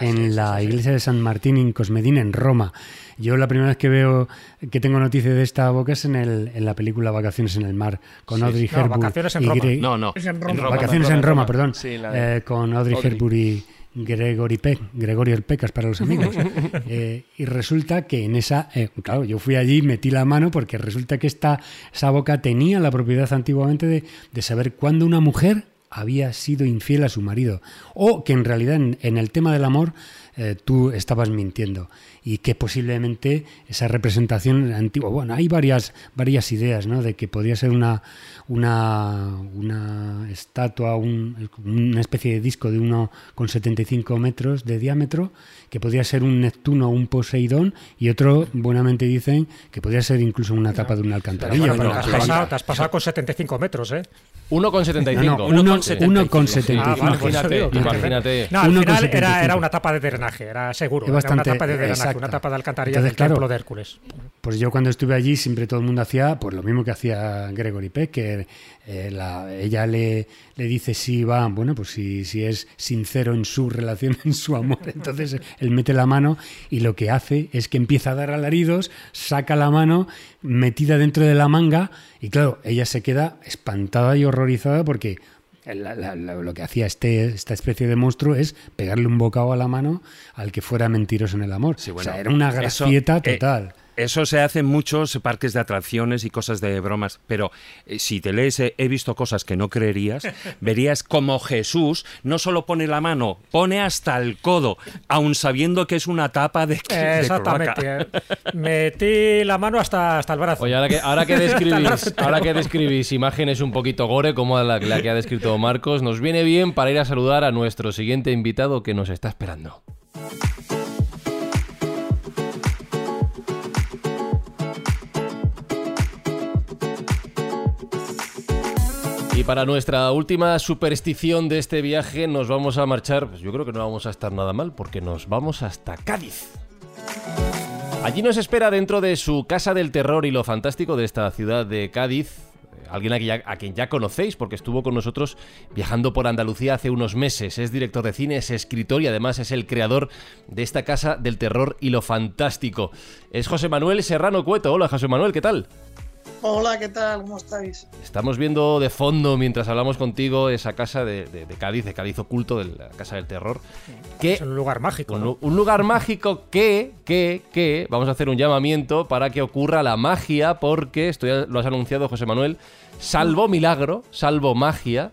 En la iglesia de San Martín en Cosmedín, en Roma. Yo la primera vez que veo que tengo noticia de esta boca es en, el, en la película Vacaciones en el Mar, con Audrey No, Hepburn. Vacaciones en y Roma. Gre- No, no. Es en Roma. Vacaciones Roma, en Roma, Roma. perdón. Sí, la de- Eh, con Audrey, Audrey. Hepburn y Gregory Peck, Gregorio el Pecas para los amigos. Eh, y resulta que en esa, eh, claro, yo fui allí, metí la mano porque resulta que esta, esa boca tenía la propiedad antiguamente de, de saber cuándo una mujer había sido infiel a su marido o que en realidad en, el tema del amor eh, tú estabas mintiendo y que posiblemente esa representación antigua, bueno, hay varias, varias ideas, ¿no? De que podía ser una, una, una estatua, un- una especie de disco de 1,75 metros de diámetro, que podía ser un Neptuno o un Poseidón, y otro, buenamente dicen, que podía ser incluso una tapa de una alcantarilla. bueno, pero te, has pasado, te has pasado con 75 metros, ¿eh? 1,75. No, no, Uno uno- con 75. 1,75. Ah, vale, pues Imagínate, imagínate. No, al final 1,75. era, era una tapa de drenaje. era seguro. Es era bastante- una tapa de drenaje, exacto. una tapa de alcantarilla Entonces, del claro, templo de Hércules. Pues yo cuando estuve allí siempre todo el mundo hacía pues lo mismo que hacía Gregory Peck, que eh, la- ella le, le dice si va, bueno, pues si, si es sincero en su relación, en su amor, entonces él mete la mano y lo que hace es que empieza a dar alaridos, saca la mano metida dentro de la manga y claro, ella se queda espantada y horrorizada porque la- la- la- lo que hacía este, esta especie de monstruo es pegarle un bocado a la mano al que fuera mentiroso en el amor. Sí, o sea, era una gracieta eh, total. Eso se hace en muchos parques de atracciones y cosas de bromas, pero eh, si te lees eh, He visto cosas que no creerías, verías como Jesús no solo pone la mano, pone hasta el codo, aun sabiendo que es una tapa de, de Exactamente. eh. Metí la mano hasta, hasta el brazo. Oye, ahora que, ahora que describís, ahora que describís imágenes un poquito gore, como la, la que ha descrito Marcos, nos viene bien para ir a saludar a nuestro siguiente invitado que nos está esperando. Para nuestra última superstición de este viaje nos vamos a marchar, pues yo creo que no vamos a estar nada mal, porque nos vamos hasta Cádiz. Allí nos espera dentro de su casa del terror y lo fantástico de esta ciudad de Cádiz. eh, Alguien a quien, ya, a quien ya conocéis porque estuvo con nosotros viajando por Andalucía hace unos meses. Es director de cine, es escritor y además es el creador de esta casa del terror y lo fantástico. Es José Manuel Serrano Cueto. Hola José Manuel, ¿qué tal? Hola, ¿qué tal? ¿Cómo estáis? Estamos viendo de fondo mientras hablamos contigo esa casa de, de- de Cádiz, de Cádiz oculto, de la casa del terror. Que Es un lugar mágico. un, un lugar mágico que, que, que, vamos a hacer un llamamiento para que ocurra la magia, porque, esto ya lo has anunciado José Manuel, salvo milagro, salvo magia,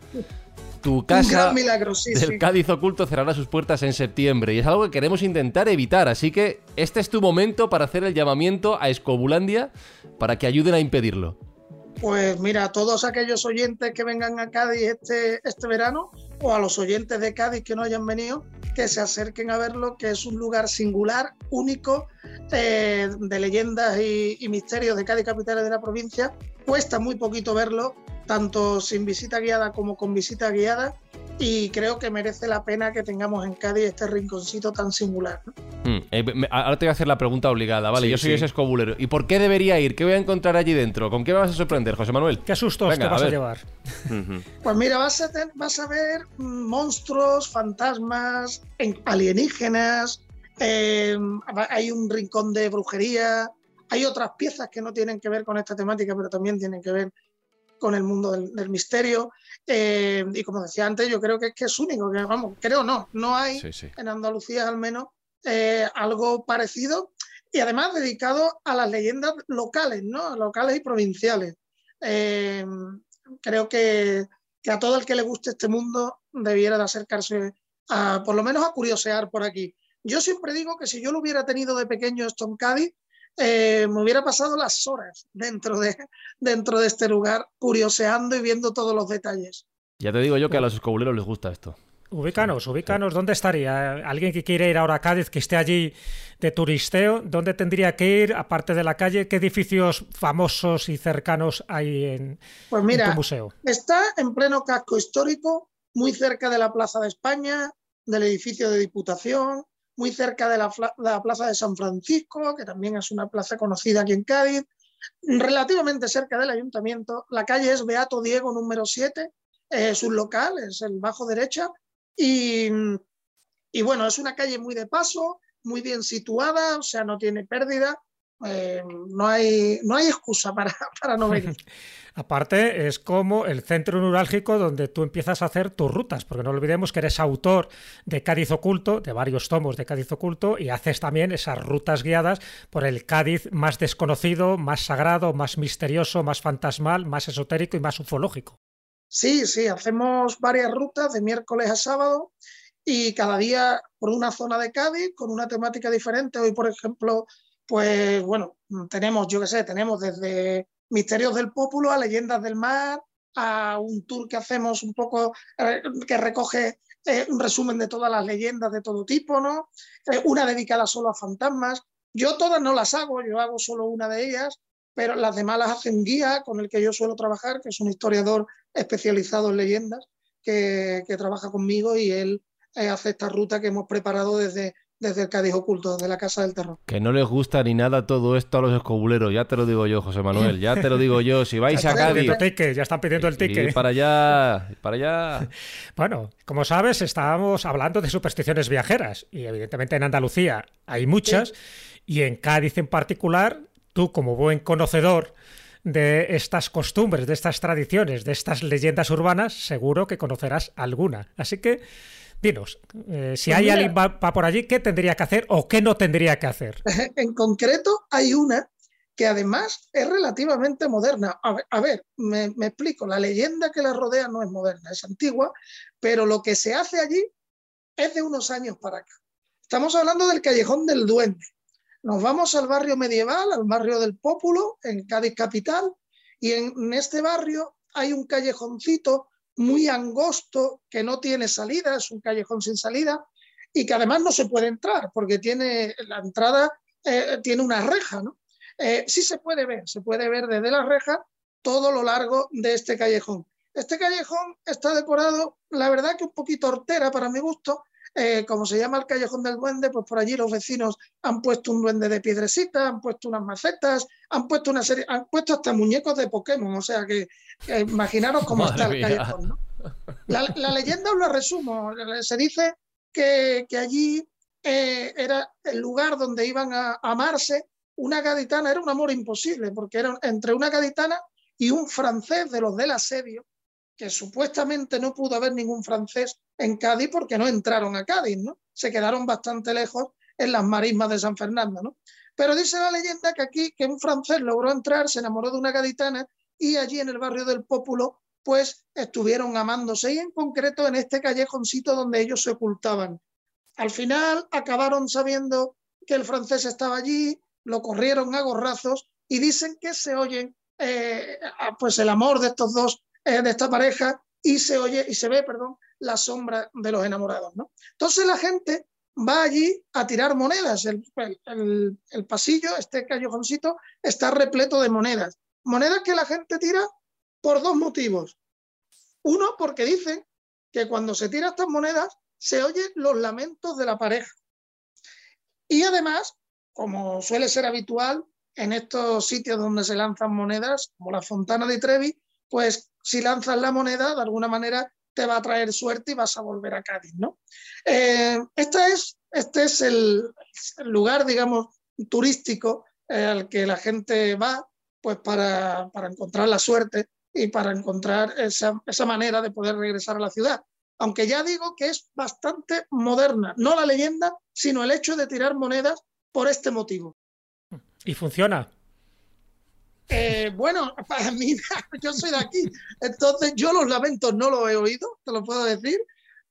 tu Un casa gran milagro, sí, del sí. Cádiz oculto cerrará sus puertas en septiembre y es algo que queremos intentar evitar, así que este es tu momento para hacer el llamamiento a Escobulandia para que ayuden a impedirlo. Pues mira, todos aquellos oyentes que vengan a Cádiz este, este verano, o a los oyentes de Cádiz que no hayan venido, que se acerquen a verlo, que es un lugar singular, único, eh, de leyendas y, y misterios de Cádiz, capitales de la provincia. Cuesta muy poquito verlo, tanto sin visita guiada como con visita guiada, y creo que merece la pena que tengamos en Cádiz este rinconcito tan singular. ¿no? Mm, eh, me- ahora te voy a hacer la pregunta obligada, ¿vale? Sí, Yo soy sí. ese escobulero. ¿Y por qué debería ir? ¿Qué voy a encontrar allí dentro? ¿Con qué me vas a sorprender, José Manuel? ¿Qué sustos Venga, te vas a llevar? Pues mira, vas a, ten- vas a ver mm, monstruos, fantasmas, en- alienígenas, eh, hay un rincón de brujería, hay otras piezas que no tienen que ver con esta temática, pero también tienen que ver con el mundo del, del misterio. Eh, y como decía antes, yo creo que es que es único, que vamos, creo no, no hay Sí, sí. en Andalucía al menos eh, algo parecido y además dedicado a las leyendas locales, ¿no? Locales y provinciales. Eh, creo que, que a todo el que le guste este mundo debiera de acercarse a, por lo menos a curiosear por aquí. Yo siempre digo que si yo lo hubiera tenido de pequeño esto en Cádiz, eh, me hubiera pasado las horas dentro de, dentro de este lugar curioseando y viendo todos los detalles. Ya te digo yo que a los escobuleros les gusta esto. Ubícanos, ubícanos. ¿Dónde estaría? Alguien que quiere ir ahora a Cádiz, que esté allí de turisteo, ¿dónde tendría que ir, aparte de la calle? ¿Qué edificios famosos y cercanos hay en, Pues en mira, tu museo? Está en pleno casco histórico, muy cerca de la Plaza de España, del edificio de Diputación, muy cerca de la, Plaza de San Francisco, que también es una plaza conocida aquí en Cádiz, relativamente cerca del ayuntamiento. La calle es Beato Diego número 7, es un local, es el bajo derecha, y, y bueno, es una calle muy de paso, muy bien situada, o sea, no tiene pérdida. eh, no, hay, no hay excusa para, para no venir. Aparte, es como el centro neurálgico donde tú empiezas a hacer tus rutas, porque no olvidemos que eres autor de Cádiz Oculto, de varios tomos de Cádiz Oculto, y haces también esas rutas guiadas por el Cádiz más desconocido, más sagrado, más misterioso, más fantasmal, más esotérico y más ufológico. Sí, sí, hacemos varias rutas de miércoles a sábado y cada día por una zona de Cádiz con una temática diferente. Hoy, por ejemplo, pues bueno, tenemos, yo qué sé, tenemos desde Misterios del Pópulo a Leyendas del Mar, a un tour que hacemos un poco eh, que recoge eh, un resumen de todas las leyendas de todo tipo, ¿no? Eh, una dedicada solo a fantasmas. Yo todas no las hago, yo hago solo una de ellas, pero las demás las hace un guía con el que yo suelo trabajar, que es un historiador especializado en leyendas, que, que trabaja conmigo y él hace esta ruta que hemos preparado desde desde el Cádiz oculto, desde la Casa del Terror. Que no les gusta ni nada todo esto a los escobuleros, ya te lo digo yo, José Manuel, ya te lo digo yo. Si vais a Cádiz, pidiendo ticket, ya están pidiendo el ticket. para allá, para allá. Bueno, como sabes, estábamos hablando de supersticiones viajeras y evidentemente en Andalucía hay muchas y en Cádiz en particular, tú como buen conocedor de estas costumbres, de estas tradiciones, de estas leyendas urbanas, seguro que conocerás alguna. Así que dinos, eh, si Pues hay mira. alguien va, va por allí, ¿qué tendría que hacer o qué no tendría que hacer? En concreto, hay una que además es relativamente moderna. A ver, a ver, me, me explico, la leyenda que la rodea no es moderna, es antigua, pero lo que se hace allí es de unos años para acá. Estamos hablando del Callejón del Duende. Nos vamos al barrio medieval, al barrio del Pópulo, en Cádiz capital, y en, en este barrio hay un callejoncito muy angosto que no tiene salida, es un callejón sin salida, y que además no se puede entrar porque tiene la entrada eh, tiene una reja, ¿no? Eh, sí se puede ver, se puede ver desde la reja todo lo largo de este callejón. Este callejón está decorado, la verdad que un poquito hortera para mi gusto, eh, como se llama el callejón del duende, pues por allí los vecinos han puesto un duende de piedrecita, han puesto unas macetas, han puesto una serie, han puesto hasta muñecos de Pokémon, o sea que imaginaros cómo Madre está el mía. callejón, ¿no? La, la leyenda os la resumo, se dice que, que allí eh, era el lugar donde iban a a amarse una gaditana, era un amor imposible, porque era entre una gaditana y un francés de los del asedio, que supuestamente no pudo haber ningún francés en Cádiz porque no entraron a Cádiz, ¿no? Se quedaron bastante lejos en las marismas de San Fernando, ¿no? Pero dice la leyenda que aquí, que un francés logró entrar, se enamoró de una gaditana y allí en el barrio del Pópulo, pues estuvieron amándose y en concreto en este callejoncito donde ellos se ocultaban. Al final acabaron sabiendo que el francés estaba allí, lo corrieron a gorrazos y dicen que se oye eh, pues el amor de estos dos, eh, de esta pareja, y se oye y se ve, perdón, la sombra de los enamorados, ¿no? Entonces la gente va allí a tirar monedas. El, el- el- pasillo, este callejoncito, está repleto de monedas. Monedas que la gente tira por dos motivos. Uno, porque dicen que cuando se tiran estas monedas se oyen los lamentos de la pareja. Y además, como suele ser habitual en estos sitios donde se lanzan monedas, como la Fontana de Trevi, pues si lanzas la moneda, de alguna manera te va a traer suerte y vas a volver a Cádiz, ¿no? Eh, es, este es el, el lugar, digamos, turístico eh, al que la gente va pues para, para encontrar la suerte y para encontrar esa, esa manera de poder regresar a la ciudad. Aunque ya digo que es bastante moderna, no la leyenda, sino el hecho de tirar monedas por este motivo. Y funciona. Eh, bueno, para mí, yo soy de aquí, entonces yo los lamentos no los he oído, te lo puedo decir,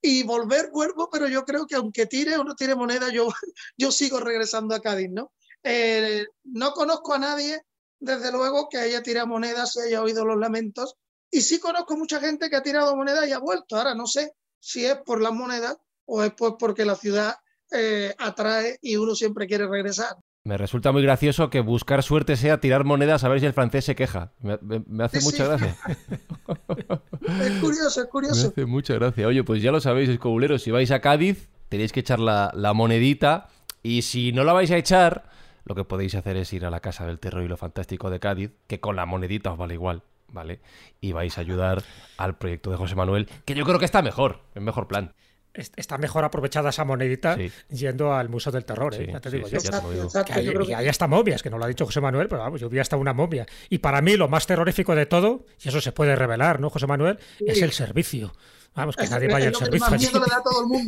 y volver vuelvo, pero yo creo que aunque tire o no tire moneda, yo, yo sigo regresando a Cádiz, ¿no? Eh, no conozco a nadie, desde luego, que haya tirado monedas haya oído los lamentos, y sí conozco mucha gente que ha tirado monedas y ha vuelto. Ahora no sé si es por las monedas o es pues porque la ciudad eh, atrae y uno siempre quiere regresar. Me resulta muy gracioso que buscar suerte sea tirar monedas a ver si el francés se queja. Me, me- me hace Sí, mucha sí. gracia. Es curioso, es Me curioso. hace mucha gracia. Oye, pues ya lo sabéis, escobuleros. Si vais a Cádiz, tenéis que echar la, la monedita. Y si no la vais a echar, lo que podéis hacer es ir a la Casa del Terror y lo Fantástico de Cádiz, que con la monedita os vale igual, ¿vale? Y vais a ayudar al proyecto de José Manuel, que yo creo que está mejor, es mejor plan. Es- Está mejor aprovechada esa monedita Sí. yendo al Museo del Terror, ¿eh? Sí, ya te digo sí, yo. exacto, Que hay, yo que- hasta momias, que no lo ha dicho José Manuel, pero vamos, yo vi hasta una momia. Y para mí lo más terrorífico de todo, y eso se puede revelar, ¿no, José Manuel? Es el servicio. Vamos, que Es- nadie vaya al que servicio.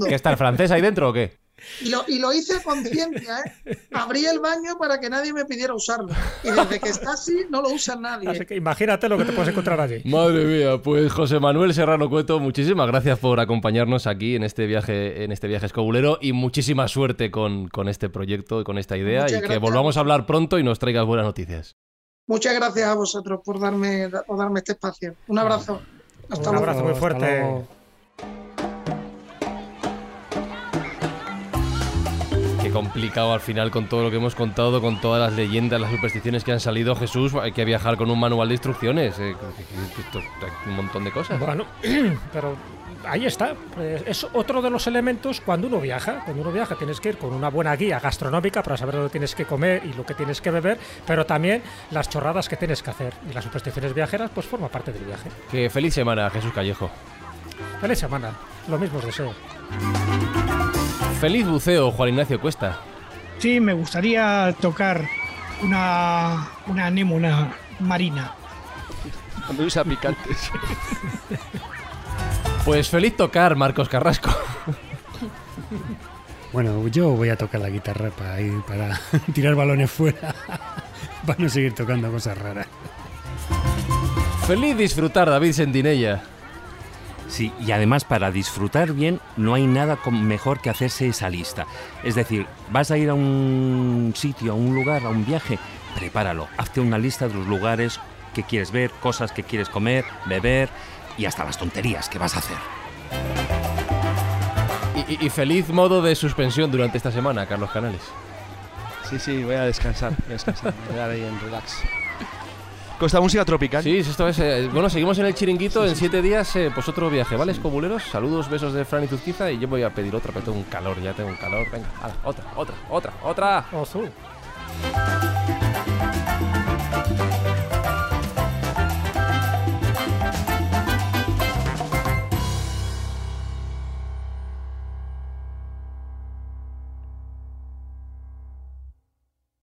¿Qué está el francés ahí dentro o qué? Y lo, y lo hice a conciencia, ¿eh? Abrí el baño para que nadie me pidiera usarlo. Y desde que está así, no lo usa nadie. Así que imagínate lo que te puedes encontrar allí. Madre mía, pues José Manuel Serrano Cueto, muchísimas gracias por acompañarnos aquí en este viaje, en este viaje escobulero y muchísima suerte con, con este proyecto y con esta idea Muchas y que volvamos a hablar pronto y nos traigas buenas noticias. Muchas gracias a vosotros por darme, por darme este espacio. Un abrazo. Hasta Un luego. abrazo muy Hasta fuerte. Complicado al final con todo lo que hemos contado, con todas las leyendas, las supersticiones que han salido. Jesús, hay que viajar con un manual de instrucciones. eh, un montón de cosas. Bueno, pero ahí está. Eh, Es otro de los elementos cuando uno viaja. Cuando uno viaja tienes que ir con una buena guía gastronómica para saber lo que tienes que comer y lo que tienes que beber, pero también las chorradas que tienes que hacer. Y las supersticiones viajeras pues forma parte del viaje. Que feliz semana, Jesús Callejo. Feliz semana. Lo mismo os deseo. Feliz buceo, Juan Ignacio Cuesta. Sí, me gustaría tocar una, una anémona marina. Picantes. Pues feliz tocar, Marcos Carrasco. Bueno, yo voy a tocar la guitarra para ir para tirar balones fuera. para no seguir tocando cosas raras. Feliz disfrutar, David Sentinella. Sí, y además para disfrutar bien no hay nada mejor que hacerse esa lista. Es decir, vas a ir a un sitio, a un lugar, a un viaje, prepáralo. Hazte una lista de los lugares que quieres ver, cosas que quieres comer, beber y hasta las tonterías que vas a hacer. Y, y- y feliz modo de suspensión durante esta semana, Carlos Canales. Sí, sí, voy a descansar. Voy a descansar. Voy a quedar ahí en relax. Con esta música tropical. Sí, esto es. eh, bueno, seguimos en el chiringuito. en siete días, eh, pues otro viaje, ¿vale, escobuleros? Saludos, besos de Fran y Zuzquiza. Y yo voy a pedir otra, pero tengo un calor, ya tengo un calor. Venga, hala, otra, otra, otra, otra. Ozu.